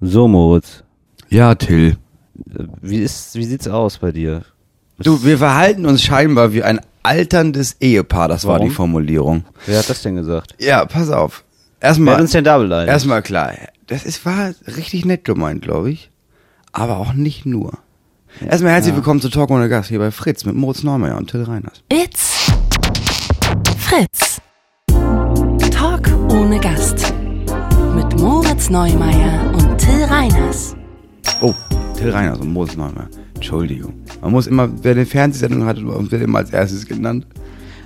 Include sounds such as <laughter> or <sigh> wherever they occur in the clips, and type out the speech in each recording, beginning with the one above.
So, Moritz, Ja, Till. wie, ist, wie sieht's aus bei dir? Du, wir verhalten uns scheinbar wie ein alterndes Ehepaar, das war Warum? die Formulierung. Wer hat das denn gesagt? Ja, pass auf. Wer Erstmal, hat uns denn da beleidigt? erstmal klar, das ist, war richtig nett gemeint, glaube ich. Aber auch nicht nur. Erstmal herzlich willkommen zu Talk ohne Gast hier bei Fritz mit Moritz Neumeier und Till Reiners. It's Fritz. Talk ohne Gast. Moritz Neumeier und Till Reiners. Oh, Till Reiners und Moritz Neumeier. Entschuldigung. Man muss immer, wer eine Fernsehsendung hat, wird immer als erstes genannt.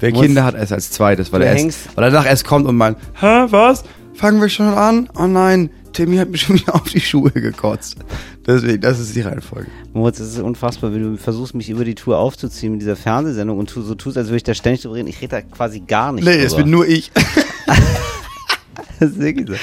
Wer Muss- Kinder hat, erst als zweites, weil er erst, weil er danach erst kommt und meint, hä, was? Fangen wir schon an? Oh nein, Timmy hat mir schon wieder auf die Schuhe gekotzt. Deswegen, das ist die Reihenfolge. Moritz, es ist unfassbar, wie du versuchst, mich über die Tour aufzuziehen mit dieser Fernsehsendung und tu, so tust, als würde ich da ständig drüber reden. Ich rede da quasi gar nicht Nee, es drüber. bin nur ich. <laughs> <laughs> Das ist wirklich so.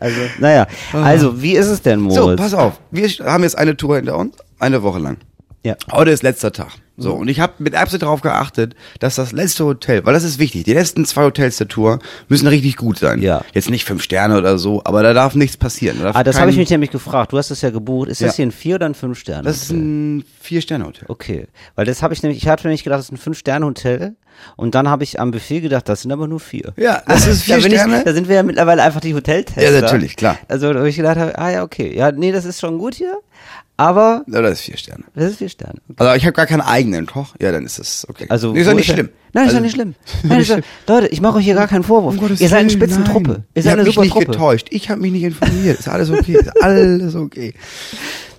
Also, naja. Also, wie ist es denn, Moritz? So, pass auf. Wir haben jetzt eine Tour hinter uns, eine Woche lang. Ja. Heute ist letzter Tag. So, und ich habe mit Absicht darauf geachtet, dass das letzte Hotel, weil das ist wichtig, die letzten zwei Hotels der Tour müssen richtig gut sein. Ja. Jetzt nicht fünf Sterne oder so, aber da darf nichts passieren. Da Ah, das habe ich mich nämlich gefragt. Du hast es ja gebucht. Ist das Ja. hier ein Vier- oder ein Fünf-Sterne? Das ist ein Vier-Sterne-Hotel. Okay, weil das habe ich nämlich, ich hatte nämlich gedacht, das ist ein Fünf-Sterne-Hotel und dann habe ich am Buffet gedacht, das sind aber nur vier. Ja, das ist <laughs> da, vier ich, Sterne. da sind wir ja mittlerweile einfach die Hoteltester. Ja, natürlich, klar. Also, da habe ich gedacht, habe, ah ja, okay, ja, nee, das ist schon gut hier, aber Ja, das ist vier Sterne. das ist vier Sterne. Also ich habe gar keinen eigenen Koch. Ja, dann ist das okay. Also, nee, ist doch nicht schlimm. Nein, ist also, doch nicht schlimm. <laughs> Nein, ist doch, Leute, ich mache euch hier gar keinen Vorwurf. Um Ihr seid eine Spitzentruppe. nein. Ihr Ich seid eine mich super nicht Truppe. getäuscht. Ich habe mich nicht informiert. Ist alles okay. Ist alles okay. <laughs>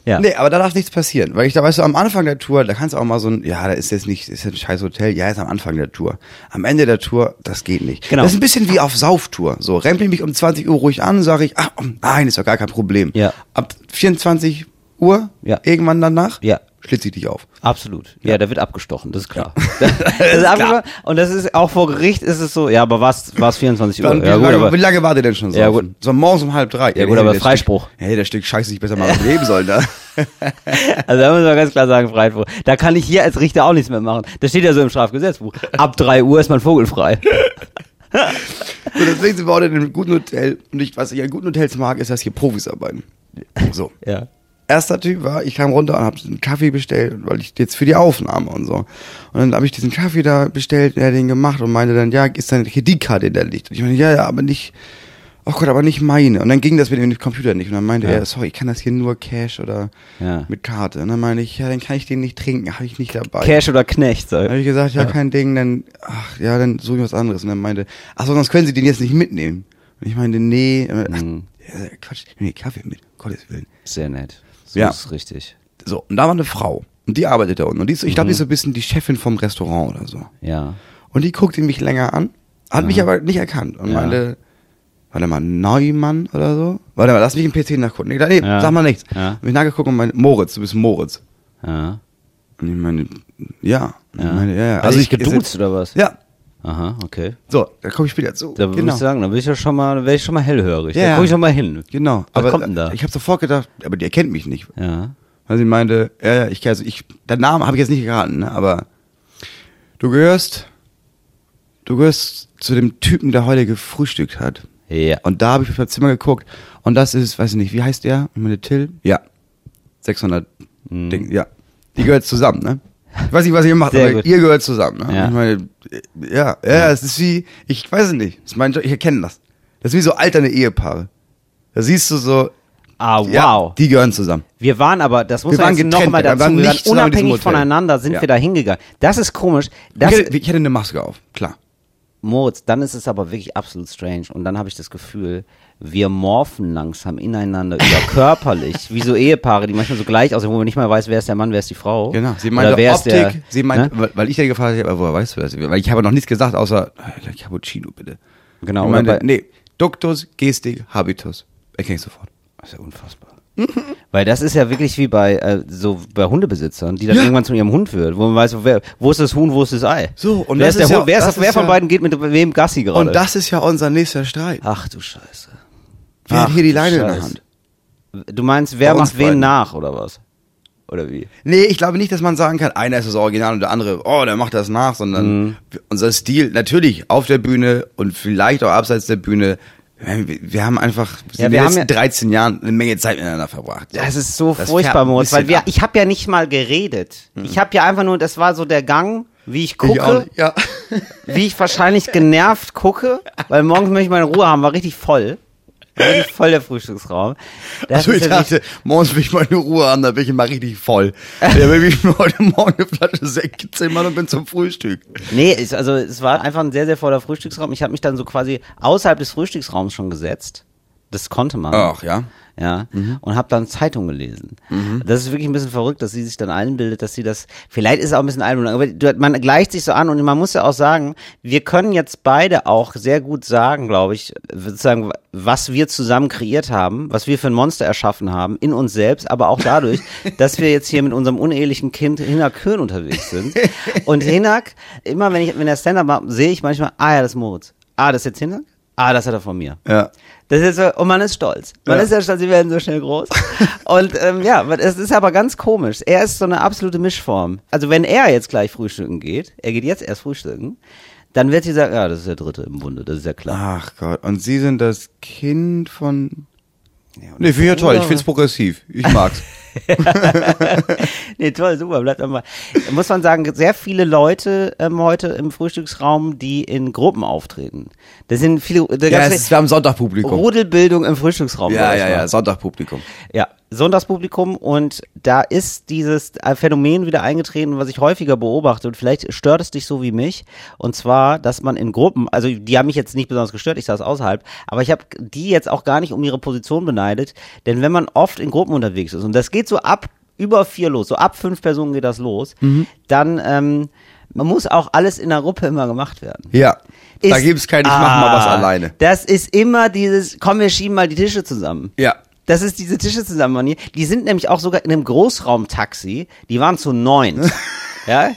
Ja. Nee, aber da darf nichts passieren. Weil ich da, weißt du, am Anfang der Tour, da kannst du auch mal so ein, ja, da ist jetzt nicht, ist jetzt ein scheiß Hotel, ja, ist am Anfang der Tour. Am Ende der Tour, das geht nicht. Genau. Das ist ein bisschen wie auf Sauftour. So, rempel mich um 20 Uhr ruhig an, sage ich, ach, nein, ist doch gar kein Problem. Ja. Ab 24 Uhr, Ja. irgendwann danach, Ja. schlitze ich dich auf. Absolut. Ja, da wird abgestochen, das ist klar. <laughs> <laughs> das ist abgestochen. Und das ist auch vor Gericht ist es so, ja, aber was war es 24 Uhr? Dann, Ja, wie, gut, lange, aber wie lange war der denn schon so? Ja, gut. So morgens um halb drei. Ja, gut, aber das Freispruch. Stück, hey, das Stück Scheiße sich besser mal leben sollen, da. <laughs> Also da muss man ganz klar sagen, Freispruch. Da kann ich hier als Richter auch nichts mehr machen. Das steht ja so im Strafgesetzbuch. Ab drei Uhr ist man vogelfrei. So, deswegen sind wir heute in einem guten Hotel. Und ich, was ich an guten Hotels mag, ist, dass hier Profis arbeiten. So. Ja. Erster Typ war, ich kam runter und habe einen Kaffee bestellt, weil ich jetzt für die Aufnahme und so. Und dann habe ich diesen Kaffee da bestellt, er hat den gemacht und meinte dann, ja, ist deine Kreditkarte in der Licht? Und ich meine, ja, ja, aber nicht, oh Gott, aber nicht meine. Und dann ging das mit dem Computer nicht. Und dann meinte Ja. er, sorry, ich kann das hier nur Cash oder Ja. mit Karte. Und dann meinte ich, ja, dann kann ich den nicht trinken, habe ich nicht dabei. Cash oder Knecht, Dann sag habe ich gesagt, ja, kein Ding, dann, ach, ja, dann suche ich was anderes. Und dann meinte, ach so, sonst können Sie den jetzt nicht mitnehmen. Und ich meinte, nee, ach, Mhm. ja, Quatsch, ich nehme Kaffee mit, Gottes Willen. Sehr nett. So Ja. ist richtig. So, und da war eine Frau. Und die arbeitet da unten. Und die ist, ich Mhm. glaube, die ist so ein bisschen die Chefin vom Restaurant oder so. Ja. Und die guckte mich länger an, hat mich aber nicht erkannt und Ja. meinte, warte mal, Neumann oder so? Warte mal, lass mich im PC nachgucken. Ich dachte, nee, Ja. sag mal nichts. Ja. Hab ich nachgeguckt und meinte, Moritz, du bist Moritz. Ja. Und ich meine, ja. Ja. Ich meine, ja, ja. Also ich geduzt oder was? Ja. Aha, okay. So, da komme ich später zu. Da würde genau. ich sagen, da bin ich ja schon mal, wäre ich schon mal hellhörig. Ja, da gucke ich schon mal hin. Genau. Was aber kommt denn da? Ich habe sofort gedacht, aber die erkennt mich nicht. Ja. Weil sie meinte, ja, ja, ich, also ich, der Name habe ich jetzt nicht geraten, ne, aber du gehörst, du gehörst zu dem Typen, der heute gefrühstückt hat. Ja. Und da habe ich auf das Zimmer geguckt und das ist, weiß ich nicht, wie heißt der? Ich meine, Till? Ja. 600 Mhm. Ding, ja. Die gehört zusammen, ne? Ich weiß nicht, was ihr macht, Sehr aber gut. ihr gehört zusammen, ne? Ja. Ich meine, ja, ja, es ist wie, ich weiß es nicht, das ist mein, ich erkenne das. Das ist wie so alterne Ehepaare. Da siehst du so, Ah, wow. ja, die gehören zusammen. Wir waren aber, das muss Wir man jetzt noch getrennt, mal wir dazu, waren wir waren unabhängig voneinander, sind Ja. wir da hingegangen. Das ist komisch. Das, ich, hätte, ich hätte eine Maske auf, klar. Moritz, dann ist es aber wirklich absolut strange. Und dann habe ich das Gefühl, wir morphen langsam ineinander über <laughs> körperlich, wie so Ehepaare, die manchmal so gleich aussehen, wo man nicht mal weiß, wer ist der Mann, wer ist die Frau. Genau. Sie wer Optik, ist der, sie meint, ne? weil- ich ja gefragt habe, woher weißt du das? Weil ich habe noch nichts gesagt, außer äh, Cappuccino, bitte. Genau, Ich meinte, nee, Duktus, Gestik, Habitus. Erkenne ich sofort. Das ist ja unfassbar. <laughs> Weil das ist ja wirklich wie bei äh, so bei Hundebesitzern, die dann irgendwann zu ihrem Hund wird, wo man weiß, wer, wo ist das Huhn, wo ist das Ei. So, und wer das ist der ja- Hund, wer, ist, wer von ja- beiden geht mit wem Gassi gerade? Und das ist ja unser nächster Streit. Ach du Scheiße. Wer hat Ach hier die Leine in der. Hand? Du meinst, wer macht wen beiden. nach oder was? Oder wie? Nee, ich glaube nicht, dass man sagen kann, einer ist das Original und der andere, oh, der macht das nach, sondern Mhm. unser Stil, natürlich auf der Bühne und vielleicht auch abseits der Bühne, Wir, haben einfach Ja, in wir haben ja- 13 Jahren eine Menge Zeit miteinander verbracht. Das ist so Das furchtbar, Moritz, weil wir, ich habe ja nicht mal geredet. Ich habe ja einfach nur, das war so der Gang, wie ich Ich auch gucke. Ja. wie ich wahrscheinlich genervt gucke, weil morgens möchte ich meine Ruhe haben, war richtig voll. Voll der Frühstücksraum. Das Also ich ja dachte, morgens will ich mal eine Ruhe haben, da bin ich mal richtig voll. <laughs> Da will ich mir heute Morgen eine Flasche Sekt gezimmert und bin zum Frühstück. Nee, es, also es war einfach ein sehr, sehr voller Frühstücksraum. Ich habe mich dann so quasi außerhalb des Frühstücksraums schon gesetzt. Das konnte man. Ach ja. Ja, und habe dann Zeitung gelesen. Das ist wirklich ein bisschen verrückt, dass sie sich dann einbildet, dass sie das, vielleicht ist es auch ein bisschen Einbildung, aber du- man gleicht sich so an und man muss ja auch sagen, wir können jetzt beide auch sehr gut sagen, glaube ich, sozusagen, was wir zusammen kreiert haben, was wir für ein Monster erschaffen haben, in uns selbst, aber auch dadurch, <laughs> dass wir jetzt hier mit unserem unehelichen Kind Hinak Köhn unterwegs sind. Und Hinak, immer wenn ich, wenn er Stand-up macht, sehe ich manchmal, ah ja, das ist Moritz. Ah, das ist jetzt Hinak? Ah, das hat er von mir. Ja. Das ist so, und man ist stolz. Man Ja. ist ja stolz, sie werden so schnell groß. <laughs> und ähm, ja, es ist aber ganz komisch. Er ist so eine absolute Mischform. Also wenn er jetzt gleich frühstücken geht, er geht jetzt erst frühstücken, dann wird sie sagen, ja, das ist der dritte im Bunde, das ist ja klar. Ach Gott. Und Sie sind das Kind von. Nee, finde ich ja toll. Ich finde es progressiv. Ich mag's. <laughs> nee, toll, super, bleibt mal. Muss man sagen, sehr viele Leute ähm, heute im Frühstücksraum, die in Gruppen auftreten. Das sind viele, da ja, es ist, wir haben Sonntagpublikum. Rudelbildung im Frühstücksraum. Ja, ja, ja, Sonntagpublikum. Ja, Sonntagspublikum und da ist dieses Phänomen wieder eingetreten, was ich häufiger beobachte und vielleicht stört es dich so wie mich und zwar, dass man in Gruppen, also die haben mich jetzt nicht besonders gestört, ich saß außerhalb, aber ich habe die jetzt auch gar nicht um ihre Position beneidet, denn wenn man oft in Gruppen unterwegs ist und das geht so ab über vier los, so ab fünf Personen geht das los, dann ähm, man muss auch alles in der Gruppe immer gemacht werden. Ja. da Ist- gibt's kein, ich mach mal was Ah, alleine. Das ist immer dieses, komm, wir schieben mal die Tische zusammen. Ja. Das ist diese Tische zusammen. Die sind nämlich auch sogar in einem Großraumtaxi. Die waren zu neun. <laughs> ja,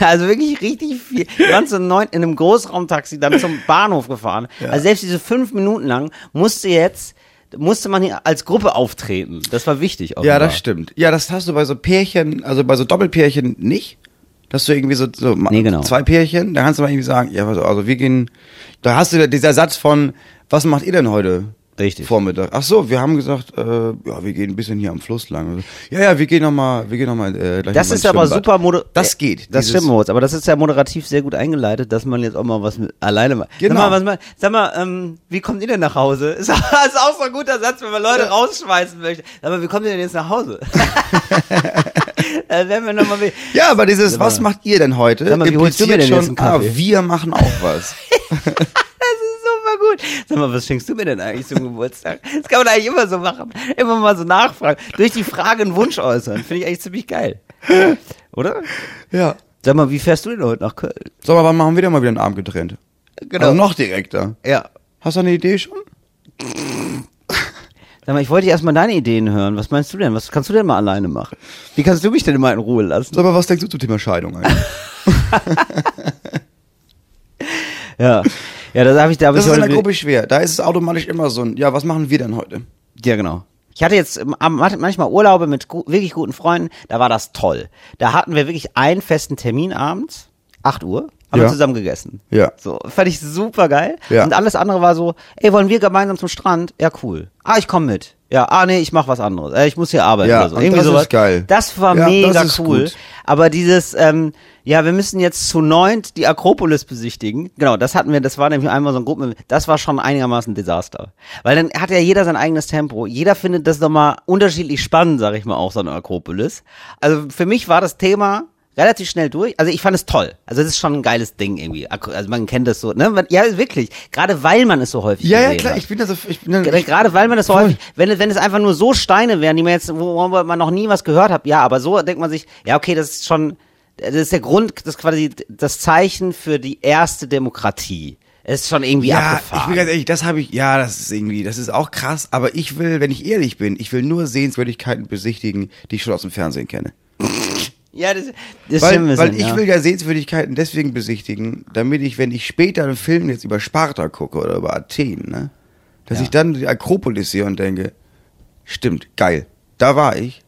also wirklich richtig viel. Die waren zu neun in einem Großraumtaxi dann zum Bahnhof gefahren. Also selbst diese fünf Minuten lang musste jetzt musste man hier als Gruppe auftreten. Das war wichtig. Ja, offenbar. das stimmt. Ja, das hast du bei so Pärchen, also bei so Doppelpärchen nicht. Dass du irgendwie so, so Nee, genau. zwei Pärchen, da kannst du mal irgendwie sagen, ja, also, also wir gehen, da hast du dieser Satz von, was macht ihr denn heute? Richtig. Vormittag. Ach so, wir haben gesagt, äh, ja, wir gehen ein bisschen hier am Fluss lang. Ja, ja, wir gehen noch mal, wir gehen noch mal äh, gleich Das ist aber super moder Das äh, geht. Das stimmt, Moritz, aber das ist ja moderativ sehr gut eingeleitet, dass man jetzt auch mal was mit, alleine macht. Genau. Sag mal, was sag mal ähm, wie kommt ihr denn nach Hause? <laughs> Ist, ist auch so ein guter Satz, wenn man Leute rausschmeißen möchte. Sag mal, wie kommt ihr denn jetzt nach Hause? <laughs> äh, werden wir noch mal wie, Ja, aber dieses, was macht ihr denn heute? Sag mal, wie holst du mir denn impliziert jetzt einen Kaffee? Ah, wir machen auch was. <laughs> Das ist super gut. Sag mal, was schenkst du mir denn eigentlich zum Geburtstag? Das kann man eigentlich immer so machen. Immer mal so nachfragen. Durch die Frage einen Wunsch äußern. Finde ich eigentlich ziemlich geil. Oder? ja. Sag mal, wie fährst du denn heute nach Köln? So, aber wann machen wir denn mal wieder einen Abend getrennt? Genau. Also noch direkter. Ja. Hast du eine Idee schon? Sag mal, ich wollte erst mal deine Ideen hören. Was meinst du denn? Was kannst du denn mal alleine machen? Wie kannst du mich denn immer in Ruhe lassen? So, aber was denkst du zum Thema Scheidung eigentlich? <laughs> Ja. Ja, das habe ich, da habe Das ich ist in der Gruppe schwer. Da ist es automatisch immer so ein, ja, was machen wir denn heute? Ja, genau. Ich hatte jetzt ähm, manchmal Urlaube mit wirklich guten Freunden, da war das toll. Da hatten wir wirklich einen festen Termin abends, 8 Uhr, haben Ja. wir zusammen gegessen. Ja. So, fand ich super geil. Ja. Und alles andere war so, ey, wollen wir gemeinsam zum Strand? Ja, cool. Ah, ich komme mit. Ja, ah, nee, ich mach was anderes. Äh, ich muss hier arbeiten Ja, oder so. Irgendwie das ist sowas. geil. Das war Ja, mega das ist cool. gut. Aber dieses, ähm, ja, wir müssen jetzt zu neunt die Akropolis besichtigen. Genau, das hatten wir, das war nämlich einmal so ein Gruppen, das war schon einigermaßen ein Desaster. Weil dann hat ja jeder sein eigenes Tempo. Jeder findet das nochmal unterschiedlich spannend, sag ich mal, auch so eine Akropolis. Also für mich war das Thema relativ schnell durch. Also ich fand es toll. Also es ist schon ein geiles Ding irgendwie. Also man kennt das so, ne? Ja, wirklich. Gerade weil man es so häufig Ja, ja, klar, hat. ich bin da so, ich bin da, Gerade weil man das so häufig, wenn, wenn es einfach nur so Steine wären, die man jetzt, wo man noch nie was gehört hat, ja, aber so denkt man sich, ja, okay, das ist schon, das ist der Grund, das ist quasi das Zeichen für die erste Demokratie. Es ist schon irgendwie ja, ich abgefahren. bin ganz ehrlich, das habe ich, ja, das ist irgendwie, das ist auch krass, aber ich will, wenn ich ehrlich bin, ich will nur Sehenswürdigkeiten besichtigen, die ich schon aus dem Fernsehen kenne. <laughs> ja, das, das Weil, stimmt weil ich ja. will ja Sehenswürdigkeiten deswegen besichtigen, damit ich, wenn ich später einen Film jetzt über Sparta gucke oder über Athen, ne, dass Ja. ich dann die Akropolis sehe und denke, stimmt, geil, da war ich.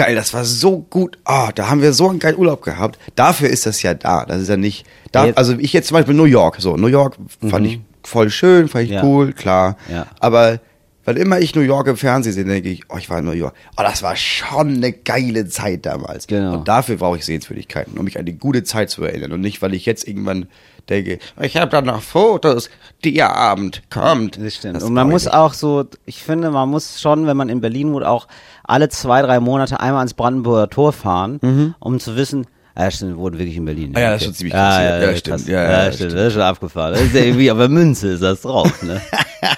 Geil, das war so gut. Ah, da haben wir so einen geilen Urlaub gehabt. Dafür ist das ja da. Das ist ja nicht. Da, also ich jetzt zum Beispiel New York. So, New York fand ich voll schön, fand ich Ja. cool, klar. Ja. Aber weil immer ich New York im Fernsehen sehe, denke ich, oh, ich war in New York. Oh, das war schon eine geile Zeit damals. Genau. Und dafür brauche ich Sehenswürdigkeiten, um mich an die gute Zeit zu erinnern. Und nicht, weil ich jetzt irgendwann denke, ich habe da noch Fotos, der Abend kommt. Das stimmt. Das und man muss ich auch so, ich finde, man muss schon, wenn man in Berlin wohnt, auch alle zwei, drei Monate einmal ans Brandenburger Tor fahren, um zu wissen, ah, ja, stimmt, wir wohnen wirklich in Berlin. Mhm. Ah ja, das ist schon ziemlich krass ja, ja, Ja, ja, stimmt. Ja, Ja, ja, stimmt. Das ist schon abgefahren. Das ist ja irgendwie, auf der Münze ist das drauf, ne? <laughs>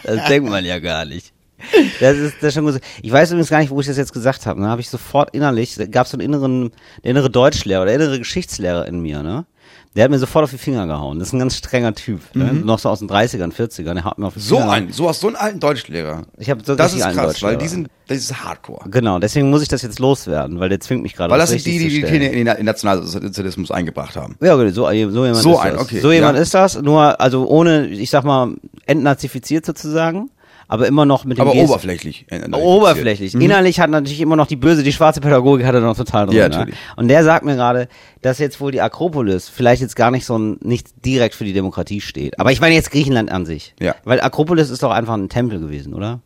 Das denkt man ja gar nicht. Das ist, das ist schon gut. Ich weiß übrigens gar nicht, wo ich das jetzt gesagt habe. Ne? Habe ich sofort innerlich, da gab es so einen inneren, der innere Deutschlehrer, der innere Geschichtslehrer in mir, ne? Der hat mir sofort auf die Finger gehauen. Das ist ein ganz strenger Typ. Ne? Noch so aus den 30ern, 40ern. Der hat mir auf die Mhm. So Finger ein, so hast so einen alten Deutschlehrer. Ich habe so Das ist einen krass, weil die sind, das ist Hardcore. Genau, deswegen muss ich das jetzt loswerden, weil der zwingt mich gerade. Weil das sind die, die die stellen. in den Nationalsozialismus eingebracht haben. Ja, genau, so, so jemand So ist ein, das. okay, So jemand ja. ist das, nur, also ohne, ich sag mal, entnazifiziert sozusagen, aber immer noch mit dem Aber Gest- oberflächlich. äh, äh, Oberflächlich. Innerlich hat natürlich immer noch die böse, die schwarze Pädagogik hat er noch total drin. Ja, ne? natürlich. Und der sagt mir gerade, dass jetzt wohl die Akropolis vielleicht jetzt gar nicht so ein, nicht direkt für die Demokratie steht. Aber ich meine jetzt Griechenland an sich. Ja. Weil Akropolis ist doch einfach ein Tempel gewesen, oder?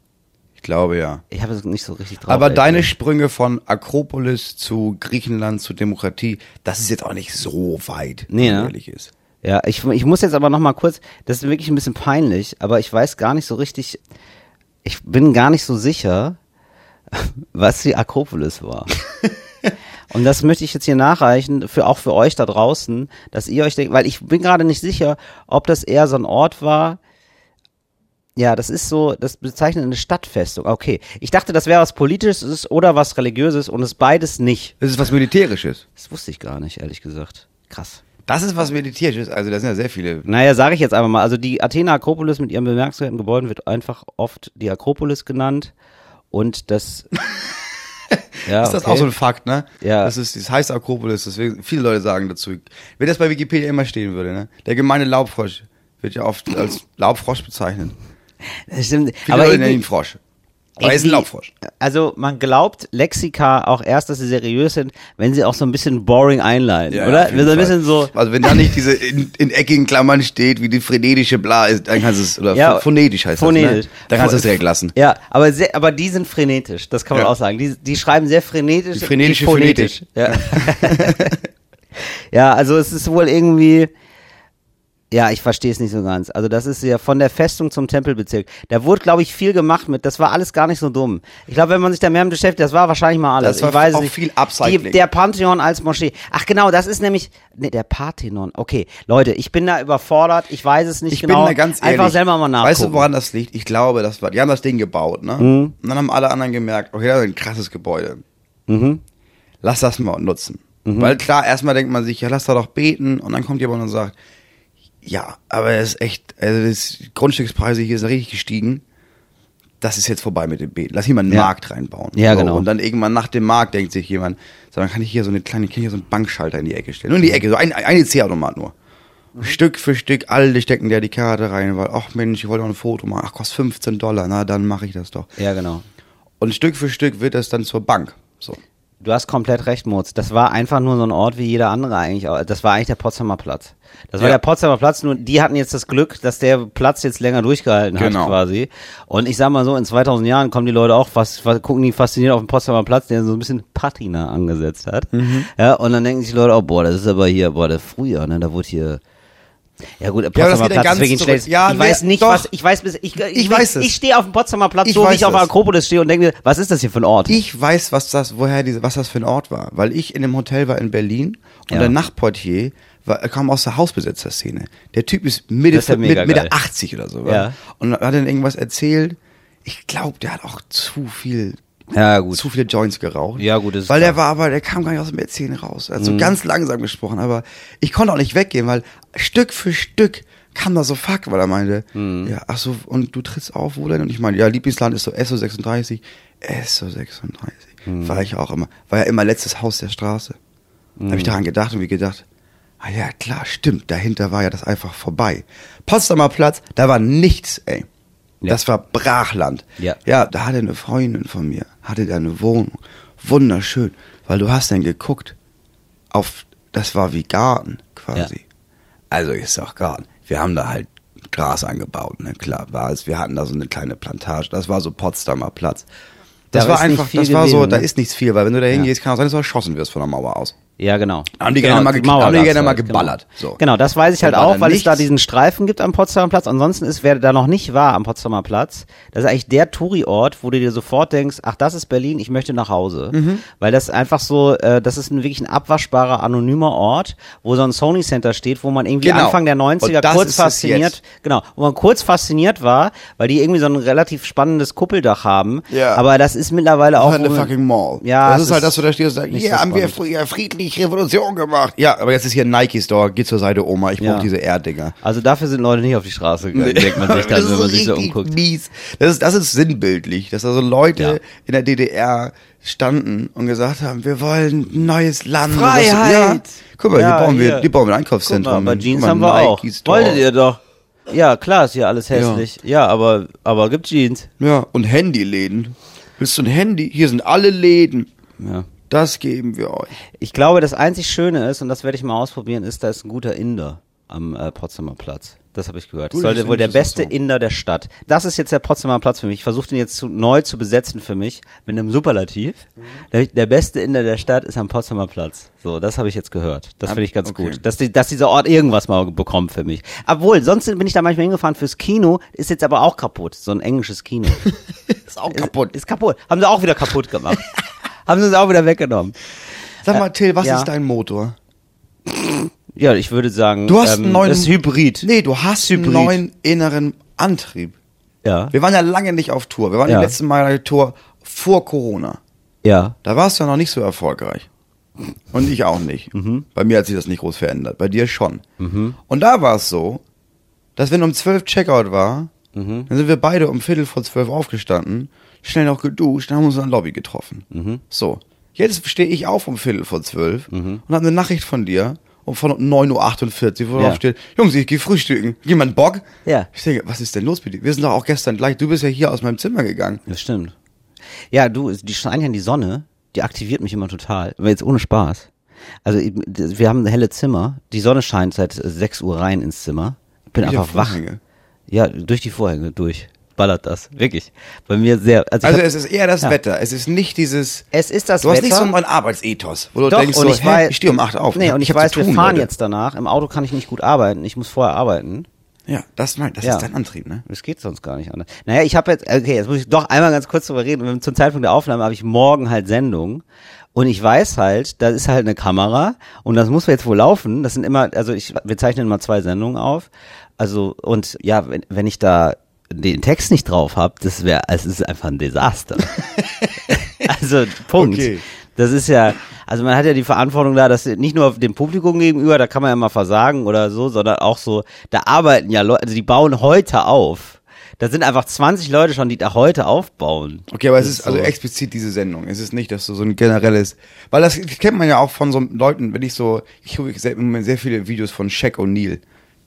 Ich glaube ja. Ich habe es nicht so richtig drauf. Aber deine gesagt. Sprünge von Akropolis zu Griechenland zu Demokratie, das ist jetzt auch nicht so weit, Nee, ne? ehrlich ist. Ja, ich, ich muss jetzt aber noch mal kurz, das ist wirklich ein bisschen peinlich, aber ich weiß gar nicht so richtig, ich bin gar nicht so sicher, was die Akropolis war. <laughs> Und das möchte ich jetzt hier nachreichen, für, auch für euch da draußen, dass ihr euch denkt, weil ich bin gerade nicht sicher, ob das eher so ein Ort war, ja, das ist so, das bezeichnet eine Stadtfestung. Okay, ich dachte, das wäre was Politisches oder was Religiöses und es beides nicht. Das ist was Militärisches. Das wusste ich gar nicht, ehrlich gesagt. Krass. Das ist was Militärisches. Also da sind ja sehr viele. Naja, sage ich jetzt einfach mal. Also die Athener Akropolis mit ihren bemerkenswerten Gebäuden wird einfach oft die Akropolis genannt. Und das. <laughs> ja, ist das okay. auch so ein Fakt, ne? Ja. Das ist, das heißt Akropolis, deswegen, viele Leute sagen dazu. Wenn das bei Wikipedia immer stehen würde, ne? Der gemeine Laubfrosch wird ja oft als Laubfrosch bezeichnet. Das stimmt. Viele Aber Leute nennen ihn Frosch. Aber ist ein Laubfrosch. Also man glaubt Lexika auch erst, dass sie seriös sind, wenn sie auch so ein bisschen boring einleiten, oder? auf jeden so ein bisschen so. Also wenn da nicht diese in, in eckigen Klammern steht, wie die frenetische Bla ist, dann kannst du es, oder Ja, phonetisch heißt phonetisch. das, ne? Dann kannst du es direkt lassen. Ja, aber sehr, aber die sind frenetisch, das kann man Ja. auch sagen. Die, die schreiben sehr frenetisch. Die frenetische die phonetisch. Ja. <laughs> ja, also es ist wohl irgendwie. Ja, ich verstehe es nicht so ganz. Also das ist ja von der Festung zum Tempelbezirk. Da wurde, glaube ich, viel gemacht mit. Das war alles gar nicht so dumm. Ich glaube, wenn man sich da mehr mit beschäftigt, das war wahrscheinlich mal alles. Das war ich weiß auch nicht. viel Upcycling. Die, der Pantheon als Moschee. Ach genau, das ist nämlich nee, der Parthenon. Okay, Leute, ich bin da überfordert. Ich weiß es nicht Ich genau. bin da ganz ehrlich. Einfach selber mal nachgucken. Weißt du, woran das liegt? Ich glaube, das war, die haben das Ding gebaut, ne? Mhm. Und dann haben alle anderen gemerkt, okay, das ist ein krasses Gebäude. Mhm. Lass das mal nutzen. Weil klar, erstmal denkt man sich, ja, lass da doch beten. Und dann kommt jemand und sagt, ja, aber es ist echt, also das Grundstückspreise hier sind richtig gestiegen. Das ist jetzt vorbei mit dem Beten. Lass hier mal einen Ja. Markt reinbauen. Ja, genau. Und dann irgendwann nach dem Markt denkt sich jemand, so, dann kann ich hier so eine kleine, kann ich hier so einen Bankschalter in die Ecke stellen. Nur in die Ecke, so ein, eine C-Automat nur. Stück für Stück, alle stecken da die Karte rein, weil, ach Mensch, ich wollte auch ein Foto machen. Ach, kostet 15 Dollar, na, dann mache ich das doch. Ja, genau. Und Stück für Stück wird das dann zur Bank. So. Du hast komplett recht, Mutz. Das war einfach nur so ein Ort wie jeder andere eigentlich. Das war eigentlich der Potsdamer Platz. Das war Ja. der Potsdamer Platz, nur die hatten jetzt das Glück, dass der Platz jetzt länger durchgehalten hat Genau. quasi. Und ich sag mal so, in 2000 Jahren kommen die Leute auch fast, fast gucken die fasziniert auf den Potsdamer Platz, der so ein bisschen Patina angesetzt hat. Mhm. Ja, und dann denken sich die Leute auch, boah, das ist aber hier, boah, das früher, ne, da wurde hier ja gut, Potsdamer geht ja Platz ist wirklich schlecht. Ja, ich weiß nicht, doch. was, ich weiß bis, ich, ich, Ich weiß es. Ich stehe auf dem Potsdamer Platz, Ich so wie ich auf der. Akropolis stehe und denke mir, was ist das hier für ein Ort? Ich weiß, was das, woher diese, was das für ein Ort war, weil ich in dem Hotel war in Berlin und Ja. der Nachtportier war, kam aus der Hausbesetzerszene. Der Typ ist Mitte, ist ja Mitte, Mitte geil. 80 oder so. Ja. Und hat dann irgendwas erzählt. Ich glaube, der hat auch zu viel, ja, gut. zu viele Joints geraucht. Ja, gut, ist Weil der war aber, der kam gar nicht aus dem Erzählen raus. Er hat Mhm. so ganz langsam gesprochen, aber ich konnte auch nicht weggehen, weil Stück für Stück kam da so fuck, weil er meinte, Mhm. ja, ach so, und du trittst auf, wo denn? Und ich meine, ja, Lieblingsland ist so SO36. SO36. Mhm. War ich auch immer. War ja immer letztes Haus der Straße. Da habe ich daran gedacht und wie gedacht, ah ja, klar, stimmt, dahinter war ja das einfach vorbei. Potsdamer Platz, da war nichts, ey. Ja. Das war Brachland. Ja. Ja, da hatte eine Freundin von mir, hatte da eine Wohnung. Wunderschön, weil du hast dann geguckt auf, das war wie Garten quasi. Also ist auch Garten. Wir haben da halt Gras angebaut, ne? Klar, war es. Wir hatten da so eine kleine Plantage. Das war so Potsdamer Platz. Das Da war einfach, viel das war so, da ne? ist nichts viel, weil wenn du da hingehst, kann es sein, dass du erschossen wirst von der Mauer aus. Ja, genau. Haben die genau, gerne mal ge- haben die gerne mal halt, geballert. Genau. So. genau, das weiß ich halt auch, weil es da nichts? diesen Streifen gibt am Potsdamer Platz. Ansonsten ist, wer da noch nicht war am Potsdamer Platz, das ist eigentlich der Touri-Ort, wo du dir sofort denkst, ach, das ist Berlin, ich möchte nach Hause. Mhm. Weil das einfach so, äh, das ist ein wirklich ein abwaschbarer, anonymer Ort, wo so ein Sony Center steht, wo man irgendwie Genau. Anfang der 90er Und das kurz fasziniert, genau, wo man kurz fasziniert war, weil die irgendwie so ein relativ spannendes Kuppeldach haben. Ja. Aber das ist mittlerweile auch. Eine wo- fucking Mall. Ja, das ist halt, dass du da stehst und sagst, hier so haben wir spannend. Friedlich Revolution gemacht. Ja, aber jetzt ist hier ein Nike Store, geh zur Seite Oma, ich brauche Ja. diese Erddinger. Also dafür sind Leute nicht auf die Straße gegangen, denkt man sich <laughs> dann, das wenn man ist sich so richtig umguckt. Mies. Das ist, das ist sinnbildlich, dass da so Leute Ja. in der DDR standen und gesagt haben, wir wollen ein neues Land. Freiheit! Ja. Guck mal, Ja, hier bauen wir, hier. hier bauen wir ein Guck Einkaufszentrum. mal, bei Jeans Guck haben mal, wir auch. Wolltet ihr doch. Ja, klar ist hier alles hässlich. Ja, aber, aber gibt Jeans. Ja, und Handyläden. Willst du ein Handy? Hier sind alle Läden. Ja. Das geben wir euch. Ich glaube, das einzig Schöne ist, und das werde ich mal ausprobieren, ist, da ist ein guter Inder am äh, Potsdamer Platz. Das habe ich gehört. Das sollte wohl der beste so. Inder der Stadt. Das ist jetzt der Potsdamer Platz für mich. Ich versuche den jetzt zu, neu zu besetzen für mich mit einem Superlativ. Mhm. Der, der beste Inder der Stadt ist am Potsdamer Platz. So, das habe ich jetzt gehört. Das finde ich ganz okay. gut. Dass, die, dass dieser Ort irgendwas mal bekommt für mich. Obwohl, sonst bin ich da manchmal hingefahren fürs Kino, ist jetzt aber auch kaputt. So ein englisches Kino. <laughs> Ist auch kaputt. Ist, ist kaputt. Haben sie auch wieder kaputt gemacht. <laughs> Haben sie uns auch wieder weggenommen. Sag mal, Till, was ja. ist dein Motor? Ja, ich würde sagen, Du hast ähm, einen neuen. das ist Hybrid. Nee, du hast Hybrid. einen neuen inneren Antrieb. Ja. Wir waren ja lange nicht auf Tour. Wir waren Ja. die letzten Mal auf Tour vor Corona. Ja. Da warst du ja noch nicht so erfolgreich. Und ich auch nicht. Mhm. Bei mir hat sich das nicht groß verändert. Bei dir schon. Und da war es so, dass wenn um zwölf Checkout war, Mhm. dann sind wir beide um Viertel vor zwölf aufgestanden, schnell noch geduscht, dann haben wir uns in der Lobby getroffen. Mhm. So. Jetzt stehe ich auf um Viertel vor zwölf und habe eine Nachricht von dir um von 9.48 Uhr, wo Ja. drauf steht, Jungs, ich gehe frühstücken. Jemand Bock? Ja. Ich denke, was ist denn los mit dir? Wir sind doch auch gestern gleich, du bist ja hier aus meinem Zimmer gegangen. Das stimmt. Ja, du, die scheint ja die Sonne, die aktiviert mich immer total. Aber jetzt ohne Spaß. Also wir haben helle Zimmer, die Sonne scheint seit 6 Uhr rein ins Zimmer. Ich bin die einfach wach. Ja, durch die Vorhänge, durch. Ballert das. Wirklich. Bei mir sehr. Also, ich Also hab- es ist eher das Ja. Wetter. Es ist nicht dieses. Es ist das Du hast Wetter. nicht so neuen Arbeitsethos, wo du Doch, denkst und so, ich weiß, ich stehe um 8 auf. Nee, und ich, hab weiß, tun, wir fahren Leute. jetzt danach. Im Auto kann ich nicht gut arbeiten. Ich muss vorher arbeiten. Ja, das, mein, das Ja. ist dein Antrieb, ne? Das geht sonst gar nicht anders. Naja, ich habe jetzt, okay, jetzt muss ich doch einmal ganz kurz drüber reden. Zum Zeitpunkt der Aufnahme habe ich morgen halt Sendung. Und ich weiß halt, da ist halt eine Kamera und das muss jetzt wohl laufen. Das sind immer, also ich, wir zeichnen immer zwei Sendungen auf. Also, und ja, wenn, wenn ich da den Text nicht drauf habe, das wäre, es ist einfach ein Desaster. <laughs> also, Punkt. Okay. Das ist ja, also man hat ja die Verantwortung da, dass nicht nur dem Publikum gegenüber, da kann man ja mal versagen oder so, sondern auch so, da arbeiten ja Leute, also die bauen heute auf. Da sind einfach 20 Leute schon, die da heute aufbauen. Okay, aber es Das ist also so. explizit diese Sendung. Es ist nicht, dass du so ein generelles, weil das kennt man ja auch von so Leuten, wenn ich so, ich gucke sehr, sehr viele Videos von Shaq O'Neal,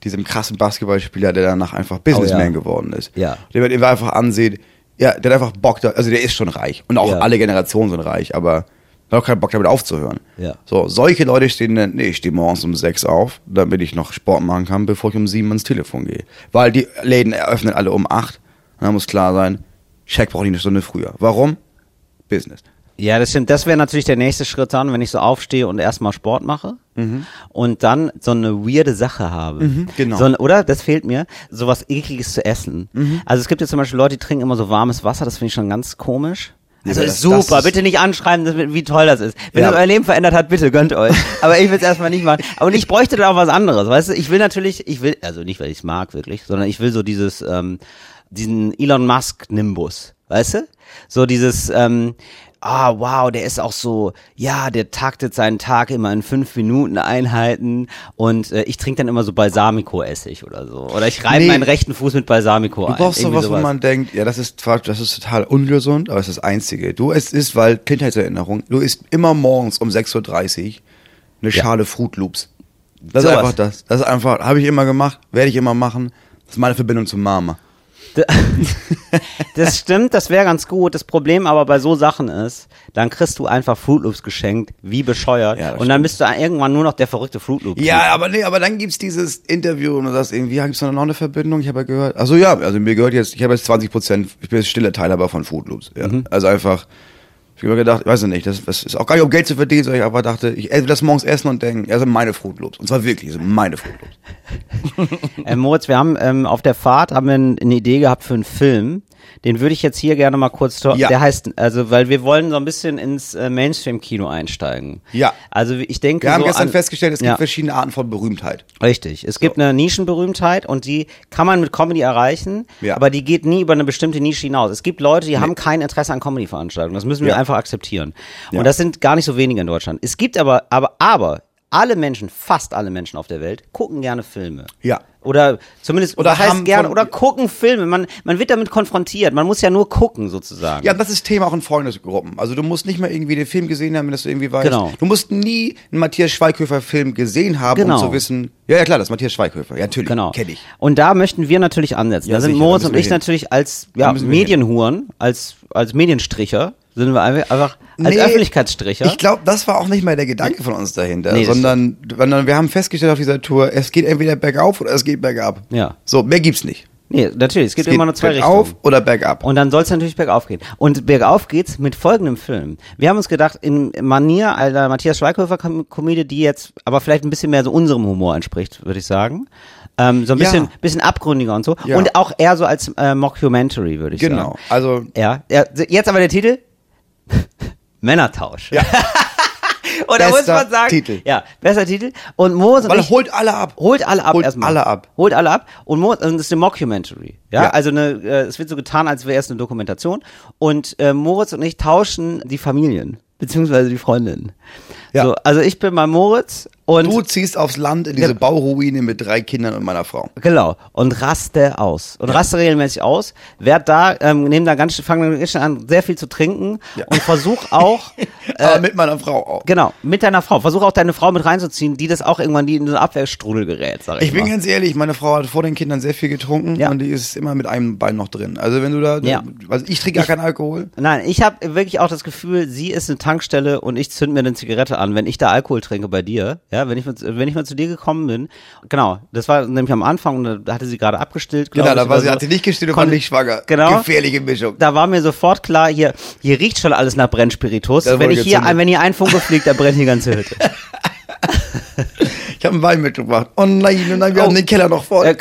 diesem krassen Basketballspieler, der danach einfach Businessman Oh, ja. geworden ist. Ja. Der man einfach ansieht, ja, der hat einfach Bock da, also der ist schon reich und auch Ja. alle Generationen sind reich, aber hat auch keinen Bock damit aufzuhören. Ja. So, solche Leute stehen dann, nee, ich stehe morgens um sechs auf, damit ich noch Sport machen kann, bevor ich um sieben ans Telefon gehe. Weil die Läden eröffnen alle um acht. Und dann muss klar sein, Shaq braucht nicht eine Stunde früher. Warum? Business. Ja, das stimmt. Das wäre natürlich der nächste Schritt dann, wenn ich so aufstehe und erstmal Sport mache und dann so eine weirde Sache habe. genau. So, ein- oder? Das fehlt mir. So was ekliges zu essen. Also es gibt jetzt zum Beispiel Leute, die trinken immer so warmes Wasser. Das finde ich schon ganz komisch. Also das- super. das ist- bitte nicht anschreiben, wie toll das ist. Wenn Ja. das euer Leben verändert hat, bitte gönnt euch. <laughs> Aber ich will es erstmal nicht machen. Aber ich bräuchte da auch was anderes. Weißt du, ich will natürlich, ich will, also nicht, weil ich es mag wirklich, sondern ich will so dieses, ähm, diesen Elon Musk Nimbus. Weißt du? So dieses, ähm, ah, wow, der ist auch so, ja, der taktet seinen Tag immer in fünf Minuten Einheiten und äh, ich trinke dann immer so Balsamico-Essig oder so. Oder ich reibe Nee. meinen rechten Fuß mit Balsamico Du ein. brauchst Irgendwie sowas, wo man denkt, ja, das ist, das ist total ungesund, aber es ist das Einzige. Du, es ist, weil Kindheitserinnerung, du isst immer morgens um 6.30 Uhr eine Schale Fruit Loops. Das ist Sowas. einfach das. Das ist einfach, habe ich immer gemacht, werde ich immer machen. Das ist meine Verbindung zu Mama. <laughs> Das stimmt, das wäre ganz gut. Das Problem aber bei so Sachen ist, dann kriegst du einfach Fruit Loops geschenkt, wie bescheuert. Ja, und dann bist du irgendwann nur noch der verrückte Fruit Loop. Ja, aber nee, aber dann gibt's dieses Interview und du sagst irgendwie, ja, gibt's da noch eine Verbindung? Ich habe ja gehört. Also ja, also mir gehört jetzt, ich habe jetzt 20 Prozent, ich bin jetzt stiller Teilhaber von Fruit Loops. Ja. Also einfach, ich habe gedacht, ich weiß nicht, das, das ist auch gar nicht um Geld zu verdienen, sondern ich einfach dachte, ich will das morgens essen und denken, sind meine Fruit Loops. Und zwar wirklich, das sind meine Fruit Loops. <laughs> Äh, Moritz, wir haben ähm, auf der Fahrt haben wir eine Idee gehabt für einen Film. Den würde ich jetzt hier gerne mal kurz, Ja. der heißt, also, weil wir wollen so ein bisschen ins äh, Mainstream-Kino einsteigen. Ja. Also ich denke Wir haben so gestern an, festgestellt, es gibt Ja. verschiedene Arten von Berühmtheit. Richtig. Es gibt eine Nischenberühmtheit und die kann man mit Comedy erreichen, Ja. aber die geht nie über eine bestimmte Nische hinaus. Es gibt Leute, die haben kein Interesse an Comedy-Veranstaltungen. Das müssen wir Ja. einfach akzeptieren. Und das sind gar nicht so wenige in Deutschland. Es gibt aber, aber, aber, alle Menschen, fast alle Menschen auf der Welt, gucken gerne Filme. Ja. Oder zumindest, Oder heißt haben gerne, oder gucken Filme. Man, man wird damit konfrontiert. Man muss ja nur gucken, sozusagen. Ja, das ist Thema auch in Freundesgruppen. Also du musst nicht mal irgendwie den Film gesehen haben, wenn das du irgendwie weißt. Genau. Du musst nie einen Matthias Schweighöfer Film gesehen haben, Genau. um zu wissen. Ja, ja klar, das ist Matthias Schweighöfer. Ja, natürlich. Genau. Kenn ich. Und da möchten wir natürlich ansetzen. Ja, da sind sicher, Moritz und ich hin. natürlich als ja. Medienhuren, als, als Medienstricher, sind wir einfach, als Nee, Öffentlichkeitsstricher. Ich glaube, das war auch nicht mal der Gedanke von uns dahinter, Nee, sondern, sondern wir haben festgestellt auf dieser Tour, es geht entweder bergauf oder es geht bergab. Ja. So, mehr gibt's nicht. Nee, natürlich, es gibt Es immer nur zwei bergauf Richtungen. oder bergab. Und dann soll es natürlich bergauf gehen. Und bergauf geht's mit folgendem Film. Wir haben uns gedacht, in Manier einer Matthias Schweighöfer-Komödie, die jetzt aber vielleicht ein bisschen mehr so unserem Humor entspricht, würde ich sagen. Ähm, so ein Ja. bisschen, bisschen abgründiger und so. Ja. Und auch eher so als äh, Mockumentary, würde ich genau. sagen. Also, Ja, ja, jetzt aber der Titel? <laughs> Männertausch. Ja. <laughs> Und da muss man sagen, Titel. ja, besser Titel. Und Moos und weil ich, holt alle ab. holt alle ab Holt erstmal. alle ab. Holt alle ab. Und Moos, und das ist eine Mockumentary. Ja, Ja. also eine, äh, es wird so getan, als wäre es eine Dokumentation. Und äh, Moritz und ich tauschen die Familien, beziehungsweise die Freundinnen. Ja. So, also ich bin bei Moritz und Du ziehst aufs Land in diese Ja. Bauruine mit drei Kindern und meiner Frau. Genau. Und raste aus. Und raste regelmäßig aus. Werd da, ähm, nehmen da ganz, fangen ganz schnell an, sehr viel zu trinken. Ja. Und versuch auch, <laughs> Aber mit meiner Frau auch. genau, mit deiner Frau. Versuch auch deine Frau mit reinzuziehen, die das auch irgendwann, die in so einen Abwehrstrudel gerät, sag ich, Ich bin mal. ganz ehrlich, meine Frau hat vor den Kindern sehr viel getrunken Ja. und die ist immer mit einem Bein noch drin. Also wenn du da, Ja. also ich trinke gar keinen Alkohol. Nein, ich habe wirklich auch das Gefühl, sie ist eine Tankstelle und ich zünd mir eine Zigarette an, wenn ich da Alkohol trinke bei dir. Ja, wenn ich, mal- wenn ich mal zu dir gekommen bin. Genau, das war nämlich am Anfang und da hatte sie gerade abgestillt. Genau, da war sie, so. hat sie nicht gestillt und war nicht schwanger. Genau. Gefährliche Mischung. da war mir sofort klar, hier, hier riecht schon alles nach Brennspiritus. Das wenn ich hier, wenn hier ein Funke fliegt, dann brennt die ganze Hütte. <laughs> Ich habe einen Wein mitgebracht. Oh nein, oh nein, wir Oh. haben den Keller noch voll. Äh,